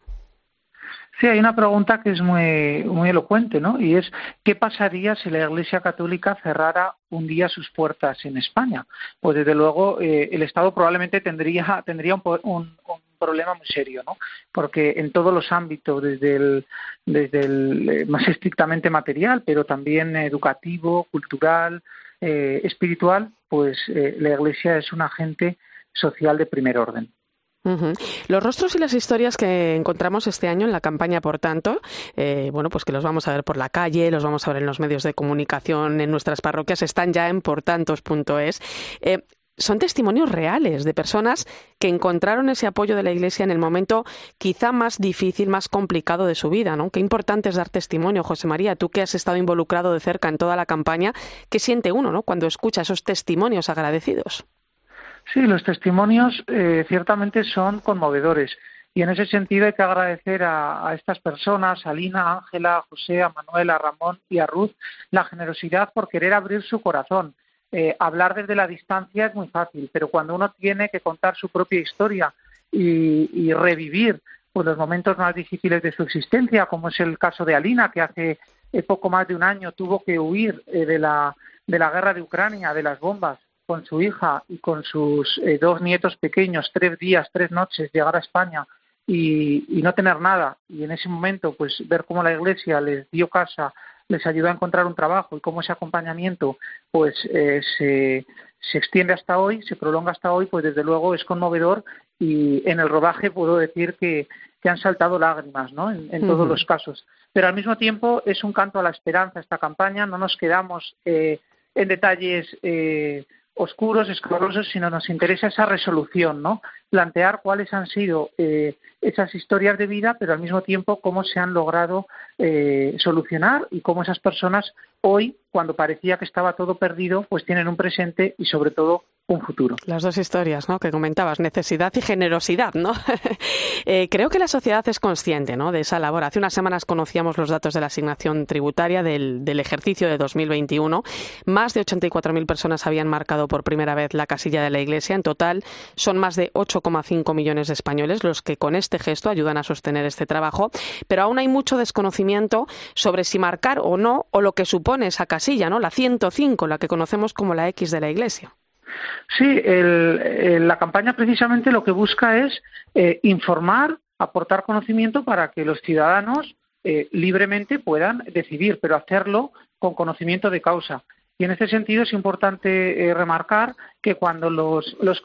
Sí, hay una pregunta que es muy, muy elocuente, ¿no? Y es, ¿qué pasaría si la Iglesia Católica cerrara un día sus puertas en España? Pues desde luego eh, el Estado probablemente tendría, tendría un, problema muy serio, ¿no? Porque en todos los ámbitos, desde el, desde el eh, más estrictamente material, pero también educativo, cultural, eh, espiritual, pues la Iglesia es un agente social de primer orden. Los rostros y las historias que encontramos este año en la campaña, por tanto, eh, bueno, pues que los vamos a ver por la calle, los vamos a ver en los medios de comunicación, en nuestras parroquias, están ya en portantos.es. Eh, son testimonios reales de personas que encontraron ese apoyo de la Iglesia en el momento quizá más difícil, más complicado de su vida, ¿no? Qué importante es dar testimonio, José María, tú que has estado involucrado de cerca en toda la campaña, ¿qué siente uno, ¿no? cuando escucha esos testimonios agradecidos? Sí, los testimonios eh, ciertamente son conmovedores. Y en ese sentido hay que agradecer a, estas personas, a Lina, a Ángela, a José, a Manuel, a Ramón y a Ruth, la generosidad por querer abrir su corazón. Eh, hablar desde la distancia es muy fácil, pero cuando uno tiene que contar su propia historia y, revivir pues, los momentos más difíciles de su existencia, como es el caso de Alina, que hace eh, poco más de un año tuvo que huir de, la, de la guerra de Ucrania, de las bombas, con su hija y con sus eh, dos nietos pequeños, tres días, tres noches, llegar a España y, no tener nada. Y en ese momento, pues ver cómo la Iglesia les dio casa, les ayudó a encontrar un trabajo y cómo ese acompañamiento, pues eh, se, se extiende hasta hoy, se prolonga hasta hoy, pues desde luego es conmovedor y en el rodaje puedo decir que, que han saltado lágrimas, ¿no? En, todos los casos. Pero al mismo tiempo es un canto a la esperanza esta campaña, no nos quedamos eh, en detalles eh, oscuros, escabrosos, sino nos interesa esa resolución, ¿no? Plantear cuáles han sido eh, esas historias de vida, pero al mismo tiempo cómo se han logrado eh, solucionar y cómo esas personas hoy, cuando parecía que estaba todo perdido, pues tienen un presente y sobre todo un futuro. Las dos historias, ¿no? Que comentabas, necesidad y generosidad, ¿no? Eh, creo que la sociedad es consciente, ¿no? De esa labor. Hace unas semanas conocíamos los datos de la asignación tributaria del, del ejercicio de 2021. Más de 84.000 personas habían marcado por primera vez la casilla de la Iglesia. En total, son más de 8,5 millones de españoles los que con este gesto ayudan a sostener este trabajo. Pero aún hay mucho desconocimiento sobre si marcar o no, o lo que supone esa casilla, ¿no? La 105, la que conocemos como la X de la Iglesia. Sí, la campaña precisamente lo que busca es eh, informar, aportar conocimiento para que los ciudadanos eh, libremente puedan decidir, pero hacerlo con conocimiento de causa. Y en este sentido es importante eh, remarcar que cuando los, los,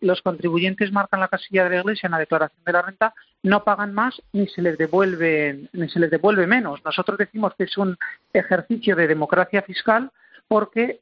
los, contribuyentes marcan la casilla de la Iglesia en la declaración de la renta, no pagan más ni se les devuelve, ni se les devuelve menos. Nosotros decimos que es un ejercicio de democracia fiscal porque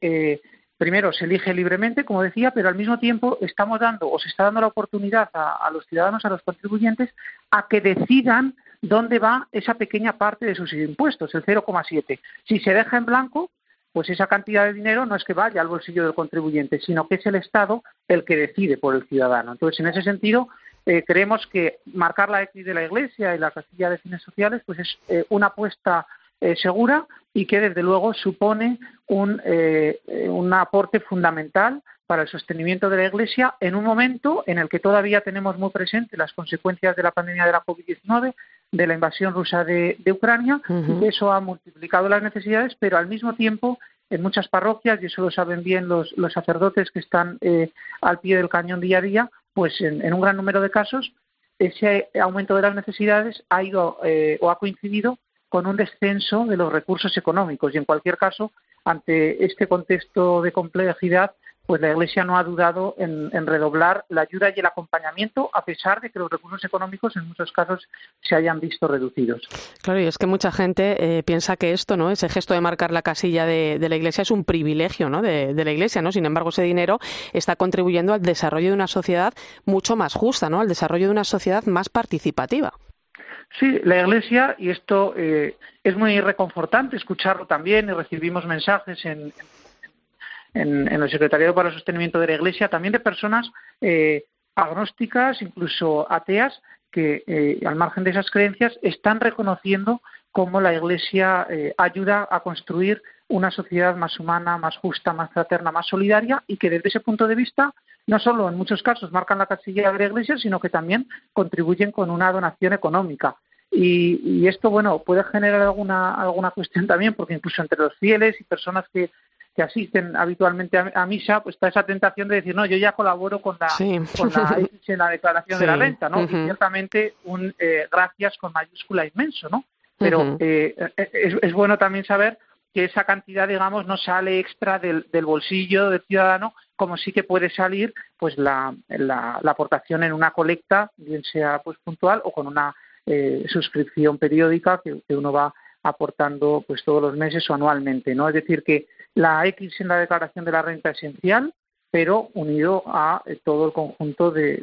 primero se elige libremente, como decía, pero al mismo tiempo estamos dando o se está dando la oportunidad a, los ciudadanos, a los contribuyentes, a que decidan dónde va esa pequeña parte de sus impuestos, el 0,7. Si se deja en blanco, pues esa cantidad de dinero no es que vaya al bolsillo del contribuyente, sino que es el Estado el que decide por el ciudadano. Entonces, en ese sentido, eh, creemos que marcar la X de la Iglesia y la castilla de fines sociales, pues es eh, una apuesta eh, segura y que desde luego supone un, eh, un aporte fundamental para el sostenimiento de la Iglesia en un momento en el que todavía tenemos muy presente las consecuencias de la pandemia de la COVID-19, de la invasión rusa de, Ucrania, y eso ha multiplicado las necesidades, pero al mismo tiempo en muchas parroquias, y eso lo saben bien los, los sacerdotes que están eh, al pie del cañón día a día, pues en, un gran número de casos ese aumento de las necesidades ha ido o ha coincidido con un descenso de los recursos económicos. Y en cualquier caso, ante este contexto de complejidad, pues la Iglesia no ha dudado en, redoblar la ayuda y el acompañamiento, a pesar de que los recursos económicos en muchos casos se hayan visto reducidos. Claro, y es que mucha gente eh, piensa que esto, ¿no? Ese gesto de marcar la casilla de, la Iglesia es un privilegio, ¿no? De, de, la Iglesia, ¿no? Sin embargo, ese dinero está contribuyendo al desarrollo de una sociedad mucho más justa, ¿no? Al desarrollo de una sociedad más participativa. Sí, la Iglesia, y esto eh, es muy reconfortante escucharlo también, y recibimos mensajes en, en, el Secretariado para el Sostenimiento de la Iglesia, también de personas eh, agnósticas, incluso ateas, que eh, al margen de esas creencias están reconociendo cómo la Iglesia ayuda a construir una sociedad más humana, más justa, más fraterna, más solidaria y que desde ese punto de vista no solo en muchos casos marcan la casilla de la Iglesia, sino que también contribuyen con una donación económica. Y, esto, bueno, puede generar alguna, alguna cuestión también, porque incluso entre los fieles y personas que, que asisten habitualmente a, misa, pues está esa tentación de decir, no, yo ya colaboro con la, con la, declaración de la renta, ¿no? Y ciertamente un eh, gracias con mayúscula inmenso, ¿no? Pero eh, es, es, bueno también saber que esa cantidad, digamos, no sale extra del, bolsillo del ciudadano, como sí que puede salir pues la, la, aportación en una colecta, bien sea pues puntual o con una eh, suscripción periódica que, que, uno va aportando pues todos los meses o anualmente, ¿no? Es decir que la X en la declaración de la renta esencial pero unido a eh, todo el conjunto de,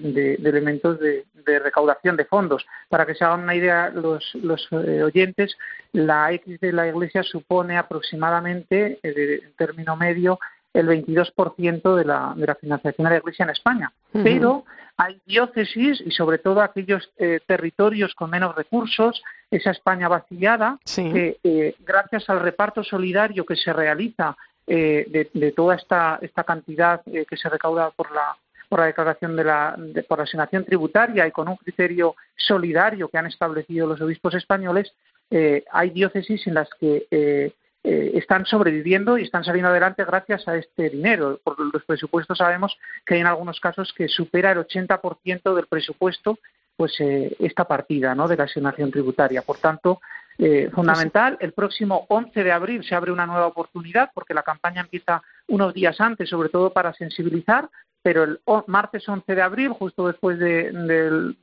elementos de, recaudación de fondos. Para que se hagan una idea los, eh, oyentes, la X de la Iglesia supone aproximadamente, eh, en término medio, el 22% de la, de la financiación de la Iglesia en España. Pero hay diócesis y sobre todo aquellos territorios con menos recursos, esa España vaciada, que gracias al reparto solidario que se realiza eh, de, toda esta, esta cantidad eh, que se recauda por la, por la declaración de la, por la asignación tributaria y con un criterio solidario que han establecido los obispos españoles, eh, hay diócesis en las que están sobreviviendo y están saliendo adelante gracias a este dinero. Por los presupuestos sabemos que hay en algunos casos que supera el 80% del presupuesto pues esta partida ¿no? de la asignación tributaria. Por tanto, eh, fundamental. El próximo 11 de abril se abre una nueva oportunidad porque la campaña empieza unos días antes, sobre todo para sensibilizar, pero el martes 11 de abril, justo después del,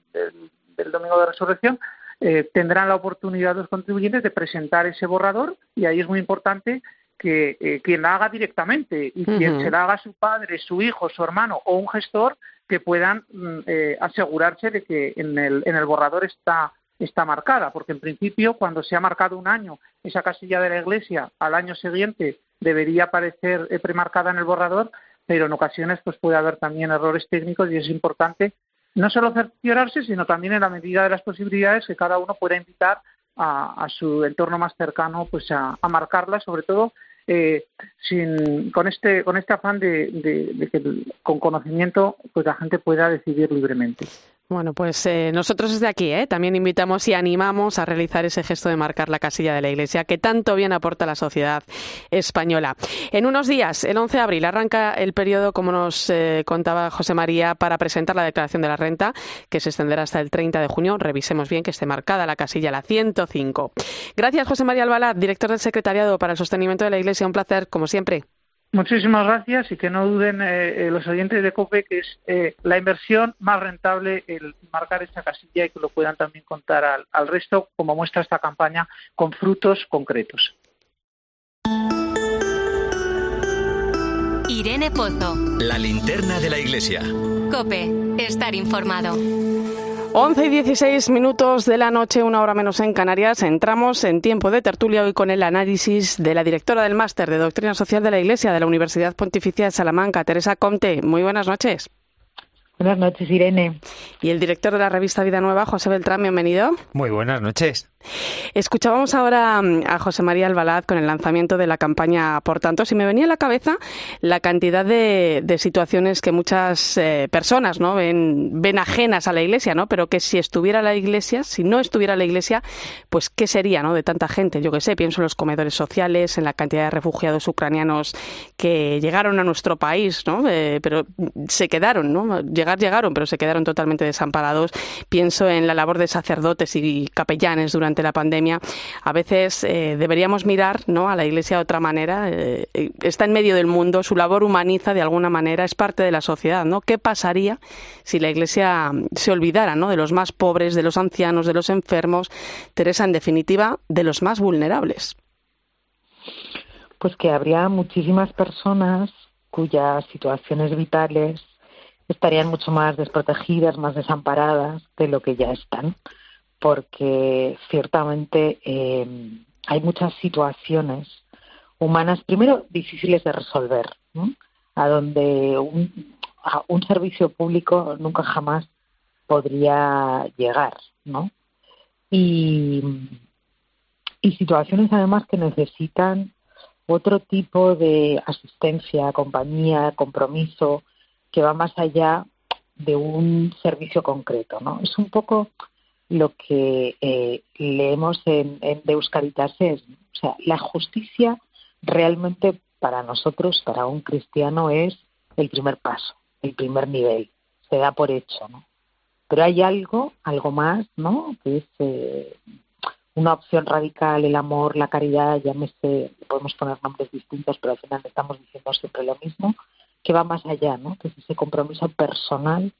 Domingo de Resurrección, eh, tendrán la oportunidad los contribuyentes de presentar ese borrador y ahí es muy importante que eh, quien la haga directamente y quien se la haga su padre, su hijo, su hermano o un gestor que puedan mm, asegurarse de que en el, en el borrador está está marcada, porque en principio cuando se ha marcado un año esa casilla de la Iglesia, al año siguiente debería aparecer eh, premarcada en el borrador, pero en ocasiones pues puede haber también errores técnicos y es importante no solo cerciorarse, sino también en la medida de las posibilidades que cada uno pueda invitar a, su entorno más cercano pues a, marcarla, sobre todo eh, sin, con este con este afán de, que con conocimiento pues la gente pueda decidir libremente. Bueno, pues eh, nosotros desde aquí ¿eh? también invitamos y animamos a realizar ese gesto de marcar la casilla de la Iglesia que tanto bien aporta a la sociedad española. En unos días, el 11 de abril, arranca el periodo, como nos eh, contaba José María, para presentar la declaración de la renta, que se extenderá hasta el 30 de junio. Revisemos bien que esté marcada la casilla, la 105. Gracias, José María Albalad, director del Secretariado para el Sostenimiento de la Iglesia. Un placer, como siempre. Muchísimas gracias y que no duden eh, eh, los oyentes de COPE que es eh, la inversión más rentable el marcar esta casilla y que lo puedan también contar al, al resto, como muestra esta campaña, con frutos concretos. Irene Pozo. La linterna de la iglesia. COPE. Estar informado. 11 y 16 minutos de la noche, una hora menos en Canarias. Entramos en tiempo de tertulia hoy con el análisis de la directora del Máster de Doctrina Social de la Iglesia de la Universidad Pontificia de Salamanca, Teresa Comte. Muy buenas noches. Buenas noches, Irene. Y el director de la revista Vida Nueva, José Beltrán, bienvenido. Muy buenas noches. Escuchábamos ahora mm, a José María Albalad con el lanzamiento de la campaña Por tanto, si me venía a la cabeza la cantidad de, situaciones que muchas eh, personas ¿no? ven, ven ajenas a la Iglesia, ¿no? pero que si estuviera la Iglesia, si no estuviera la Iglesia, pues ¿qué sería ¿no? de tanta gente? Yo que sé, pienso en los comedores sociales, en la cantidad de refugiados ucranianos que llegaron a nuestro país, ¿no? Eh, pero se quedaron, ¿no? llegar llegaron, pero se quedaron totalmente desamparados. Pienso en la labor de sacerdotes y capellanes durante la pandemia, a veces eh, deberíamos mirar ¿no? a la Iglesia de otra manera. Eh, está en medio del mundo, su labor humaniza de alguna manera, es parte de la sociedad. ¿no? ¿Qué pasaría si la Iglesia se olvidara ¿no? de los más pobres, de los ancianos, de los enfermos? Teresa, en definitiva, de los más vulnerables. Pues que habría muchísimas personas cuyas situaciones vitales estarían mucho más desprotegidas, más desamparadas de lo que ya están porque ciertamente eh, hay muchas situaciones humanas, primero, difíciles de resolver, a donde un, un, servicio público nunca jamás podría llegar, ¿no? Y, y situaciones además que necesitan otro tipo de asistencia, compañía, compromiso, que va más allá de un servicio concreto, ¿no? Es un poco lo que eh, leemos en, en Deus Caritas es, o sea, la justicia realmente para nosotros, para un cristiano, es el primer paso, el primer nivel, se da por hecho, ¿no? Pero hay algo, algo más, ¿no? Que es eh, una opción radical, el amor, la caridad, llámese, podemos poner nombres distintos, pero al final estamos diciendo siempre lo mismo, que va más allá, ¿no? Que es ese compromiso personal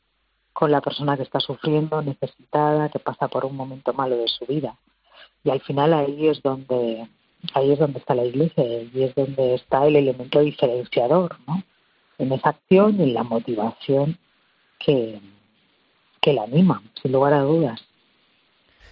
con la persona que está sufriendo, necesitada, que pasa por un momento malo de su vida. Y al final ahí es donde ahí es donde está la iglesia y es donde está el elemento diferenciador, ¿no? En esa acción y en la motivación que, que la anima, sin lugar a dudas.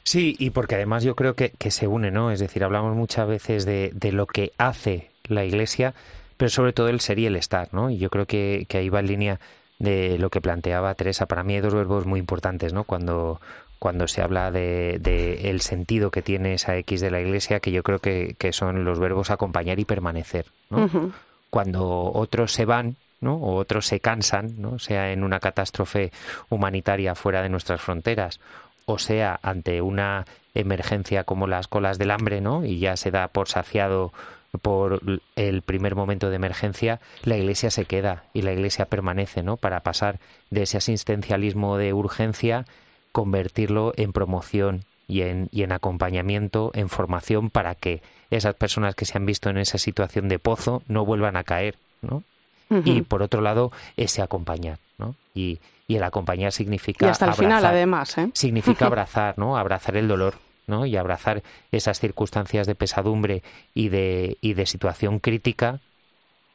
Sí, y porque además yo creo que, que se une, ¿no? Es decir, hablamos muchas veces de, de, lo que hace la Iglesia, pero sobre todo el ser y el estar, ¿no? Y yo creo que, que ahí va en línea de lo que planteaba Teresa. Para mí hay dos verbos muy importantes, ¿no? Cuando, cuando se habla de, de, el sentido que tiene esa X de la Iglesia, que yo creo que, que son los verbos acompañar y permanecer, ¿no? Uh -huh. Cuando otros se van, ¿no? o otros se cansan, ¿no? sea en una catástrofe humanitaria fuera de nuestras fronteras, o sea ante una emergencia como las colas del hambre, ¿no? y ya se da por saciado por el primer momento de emergencia, la Iglesia se queda y la Iglesia permanece, ¿no? Para pasar de ese asistencialismo de urgencia, convertirlo en promoción y en, y en acompañamiento, en formación para que esas personas que se han visto en esa situación de pozo no vuelvan a caer, ¿no? Uh -huh. Y por otro lado, ese acompañar, ¿no? Y, y el acompañar significa y hasta el abrazar, final además ¿eh? significa abrazar no abrazar el dolor no y abrazar esas circunstancias de pesadumbre y de y de situación crítica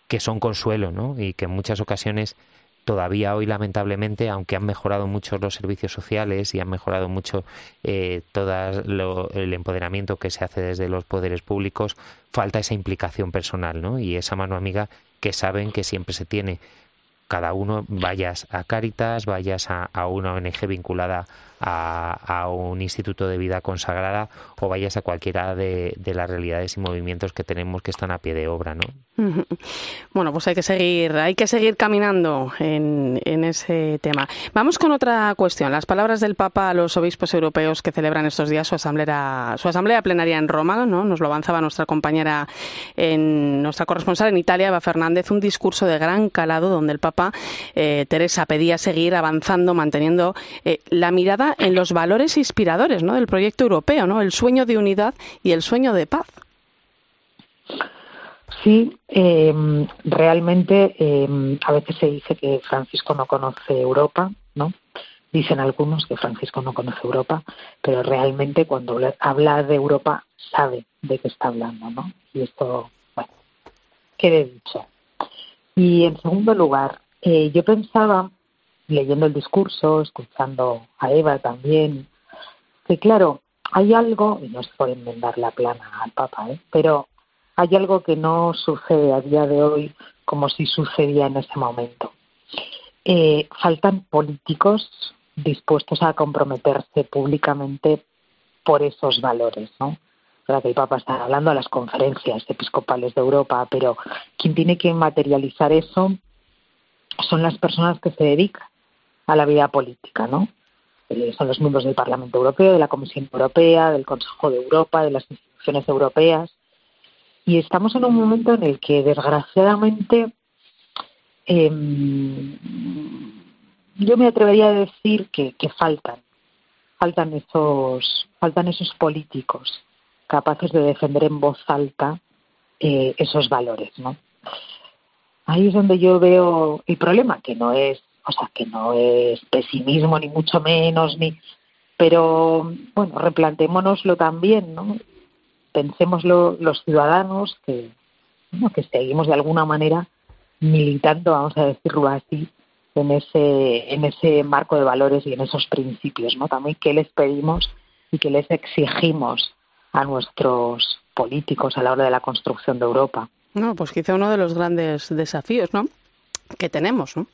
que son consuelo no y que en muchas ocasiones todavía hoy lamentablemente aunque han mejorado mucho los servicios sociales y han mejorado mucho eh, todo el empoderamiento que se hace desde los poderes públicos falta esa implicación personal no y esa mano amiga que saben que siempre se tiene. Cada uno vayas a Cáritas, vayas a, a una ONG vinculada a, a, un instituto de vida consagrada o vayas a cualquiera de, de, las realidades y movimientos que tenemos que están a pie de obra, ¿no? Bueno, pues hay que seguir, hay que seguir caminando en, en ese tema. Vamos con otra cuestión. Las palabras del Papa a los obispos europeos que celebran estos días su asamblea, su asamblea plenaria en Roma, ¿no? Nos lo avanzaba nuestra compañera, en, nuestra corresponsal en Italia, Eva Fernández, un discurso de gran calado donde el Papa eh, Teresa pedía seguir avanzando, manteniendo eh, la mirada en los valores inspiradores ¿no? del proyecto europeo, ¿no? el sueño de unidad y el sueño de paz. Sí, eh, realmente eh, a veces se dice que Francisco no conoce Europa, ¿no? Dicen algunos que Francisco no conoce Europa, pero realmente cuando habla de Europa sabe de qué está hablando, ¿no? Y esto, bueno, quede dicho. Y en segundo lugar, eh, yo pensaba, leyendo el discurso, escuchando a Eva también, que claro, hay algo, y no es por enmendar la plana al Papa, ¿eh? pero hay algo que no sucede a día de hoy como si sucedía en ese momento. Eh, faltan políticos dispuestos a comprometerse públicamente por esos valores, ¿no? El Papa está hablando a las conferencias episcopales de Europa, pero quien tiene que materializar eso son las personas que se dedican a la vida política, ¿no? Eh, son los miembros del Parlamento Europeo, de la Comisión Europea, del Consejo de Europa, de las instituciones europeas. Y estamos en un momento en el que, desgraciadamente, eh, yo me atrevería a decir que, que faltan, faltan esos, faltan esos políticos capaces de defender en voz alta eh, esos valores, ¿no? Ahí es donde yo veo el problema, que no es, o sea, que no es pesimismo ni mucho menos, ni, pero bueno, replantémonoslo también, ¿no? Pensémoslo los ciudadanos que, bueno, que seguimos de alguna manera militando, vamos a decirlo así, en ese, en ese marco de valores y en esos principios, ¿no? También qué les pedimos y qué les exigimos a nuestros políticos a la hora de la construcción de Europa. No, pues quizá uno de los grandes desafíos, ¿no? Que tenemos, ¿no?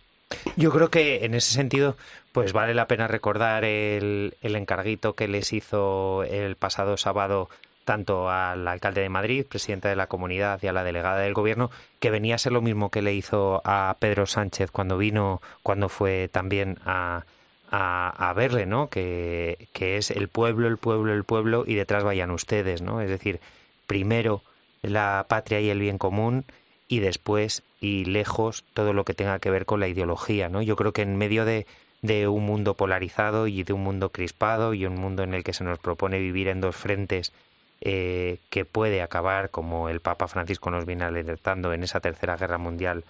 Yo creo que en ese sentido, pues vale la pena recordar el, el encarguito que les hizo el pasado sábado tanto al alcalde de Madrid, presidente de la comunidad, y a la delegada del gobierno, que venía a ser lo mismo que le hizo a Pedro Sánchez cuando vino, cuando fue también a, a, a, verle, ¿no? Que, que es el pueblo, el pueblo, el pueblo, y detrás vayan ustedes, ¿no? Es decir, primero la patria y el bien común, y después y lejos todo lo que tenga que ver con la ideología, ¿no? Yo creo que en medio de, de un mundo polarizado y de un mundo crispado y un mundo en el que se nos propone vivir en dos frentes eh, que puede acabar, como el Papa Francisco nos viene alertando, en esa tercera guerra mundial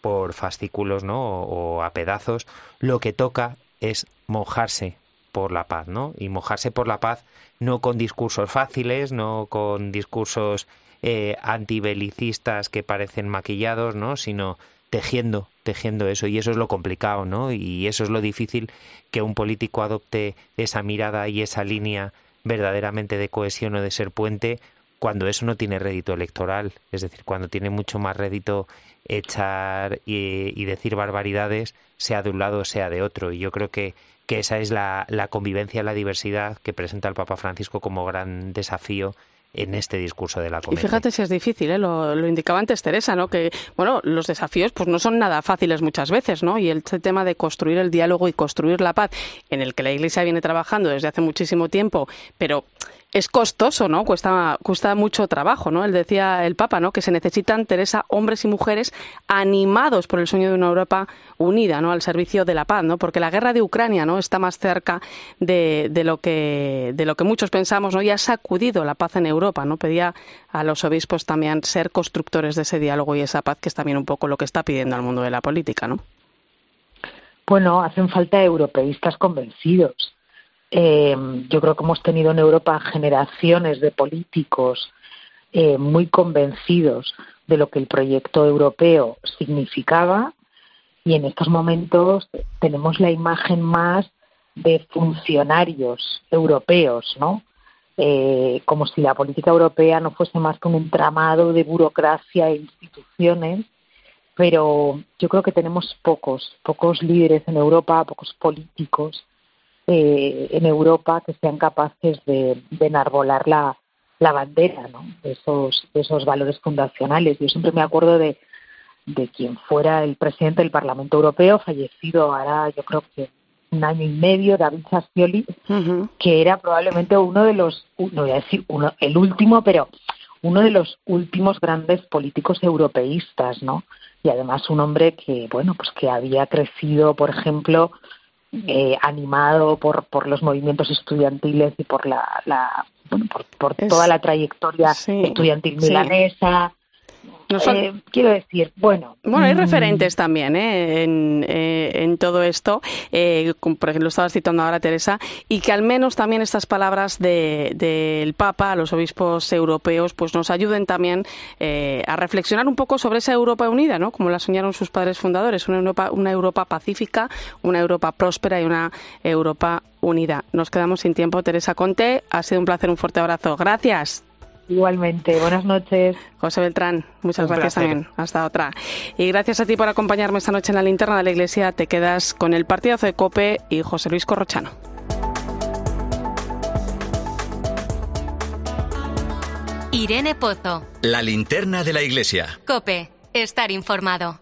por fascículos ¿no? o, a pedazos, lo que toca es mojarse por la paz, ¿no? Y mojarse por la paz no con discursos fáciles, no con discursos eh, antibelicistas que parecen maquillados, ¿no? Sino tejiendo, tejiendo eso. Y eso es lo complicado, ¿no? Y eso es lo difícil que un político adopte esa mirada y esa línea verdaderamente de cohesión o de ser puente cuando eso no tiene rédito electoral, es decir, cuando tiene mucho más rédito echar y, decir barbaridades, sea de un lado o sea de otro. Y yo creo que, que esa es la, la convivencia, la diversidad que presenta el Papa Francisco como gran desafío en este discurso de la Y fíjate si es difícil, ¿eh? lo, lo, indicaba antes Teresa, ¿no? Que, bueno, los desafíos pues no son nada fáciles muchas veces, ¿no? Y el tema de construir el diálogo y construir la paz, en el que la Iglesia viene trabajando desde hace muchísimo tiempo, pero es costoso, ¿no? Cuesta, cuesta mucho trabajo, ¿no? Él decía el Papa, ¿no? Que se necesitan, Teresa, hombres y mujeres animados por el sueño de una Europa unida, ¿no? Al servicio de la paz, ¿no? Porque la guerra de Ucrania, ¿no? Está más cerca de, de lo que de lo que muchos pensamos, ¿no? Y ha sacudido la paz en Europa, ¿no? Pedía a los obispos también ser constructores de ese diálogo y esa paz, que es también un poco lo que está pidiendo al mundo de la política, ¿no? Bueno, hacen falta europeístas convencidos eh, yo creo que hemos tenido en Europa generaciones de políticos eh, muy convencidos de lo que el proyecto europeo significaba y en estos momentos tenemos la imagen más de funcionarios europeos, ¿no? Eh, como si la política europea no fuese más que un entramado de burocracia e instituciones, pero yo creo que tenemos pocos, pocos líderes en Europa, pocos políticos eh, en Europa que sean capaces de, enarbolar la, la bandera ¿no? de, esos, de esos valores fundacionales. Yo siempre me acuerdo de, de quien fuera el presidente del Parlamento Europeo, fallecido ahora yo creo que un año y medio, David Sassoli, que era probablemente uno de los, no voy a decir uno, el último, pero uno de los últimos grandes políticos europeístas, ¿no? Y además un hombre que, bueno, pues que había crecido, por ejemplo, eh, animado por, por los movimientos estudiantiles y por la, la bueno, por, por toda la trayectoria estudiantil milanesa, eh, quiero decir, bueno. Bueno, hay mm, referentes también ¿eh? en, eh, en, todo esto, eh, por ejemplo, estabas citando ahora, Teresa, y que al menos también estas palabras del de, Papa a los obispos europeos pues nos ayuden también a reflexionar un poco sobre esa Europa unida, ¿no? Como la soñaron sus padres fundadores, una Europa, una Europa pacífica, una Europa próspera y una Europa unida. Nos quedamos sin tiempo, Teresa Conte. Ha sido un placer, un fuerte abrazo. Gracias. Igualmente, buenas noches. José Beltrán, muchas gracias también. Hasta otra. Y gracias a ti por acompañarme esta noche en la linterna de la iglesia. Te quedas con el partidazo de Cope y José Luis Corrochano. Irene Pozo. La linterna de la iglesia. Cope, estar informado.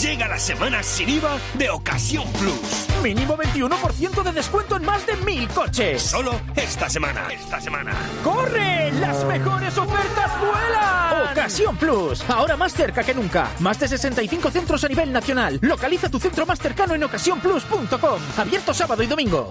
Llega la semana sin IVA de Ocasión Plus. Mínimo 21% de descuento en más de mil coches. Solo esta semana. Esta semana. ¡Corre! ¡Las mejores ofertas vuelan! Ocasión Plus. Ahora más cerca que nunca. Más de 65 centros a nivel nacional. Localiza tu centro más cercano en ocasiónplus.com. Abierto sábado y domingo.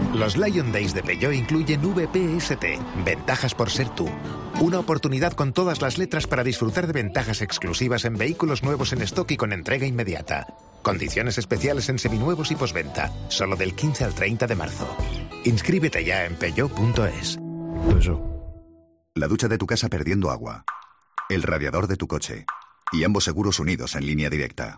Los Lion Days de Peugeot incluyen VPST, ventajas por ser tú. Una oportunidad con todas las letras para disfrutar de ventajas exclusivas en vehículos nuevos en stock y con entrega inmediata. Condiciones especiales en seminuevos y posventa, solo del 15 al 30 de marzo. Inscríbete ya en peugeot.es. La ducha de tu casa perdiendo agua. El radiador de tu coche. Y ambos seguros unidos en línea directa.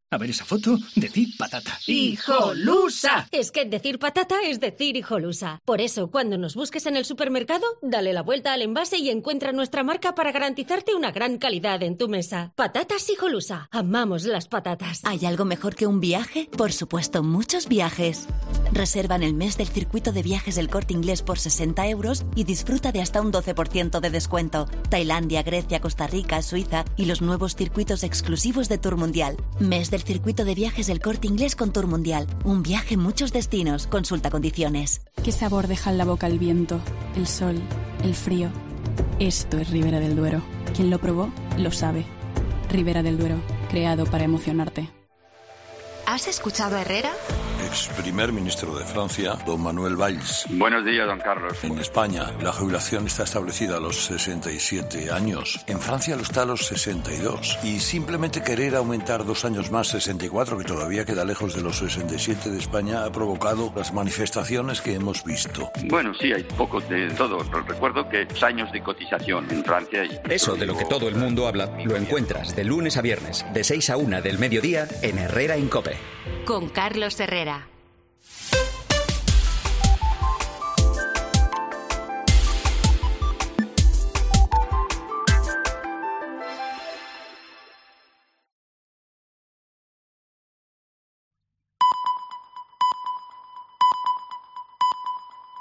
A ver esa foto, decir patata. ¡Hijolusa! Es que decir patata es decir hijolusa. Por eso, cuando nos busques en el supermercado, dale la vuelta al envase y encuentra nuestra marca para garantizarte una gran calidad en tu mesa. Patatas hijolusa. Amamos las patatas. ¿Hay algo mejor que un viaje? Por supuesto, muchos viajes. Reserva en el mes del circuito de viajes del corte inglés por 60 euros y disfruta de hasta un 12% de descuento. Tailandia, Grecia, Costa Rica, Suiza y los nuevos circuitos exclusivos de Tour Mundial. Mes del circuito de viajes del corte inglés con Tour Mundial. Un viaje, muchos destinos. Consulta condiciones. ¿Qué sabor deja en la boca el viento, el sol, el frío? Esto es Ribera del Duero. Quien lo probó, lo sabe. Ribera del Duero, creado para emocionarte. ¿Has escuchado a Herrera? Ex primer ministro de Francia, don Manuel Valls. Buenos días, don Carlos. En España, la jubilación está establecida a los 67 años. En Francia lo está a los 62. Y simplemente querer aumentar dos años más, 64, que todavía queda lejos de los 67 de España, ha provocado las manifestaciones que hemos visto. Bueno, sí, hay poco de todo. Recuerdo que años de cotización en Francia. Y... Eso de lo que todo el mundo habla, lo encuentras de lunes a viernes, de 6 a 1 del mediodía, en Herrera Incope. Con Carlos Herrera.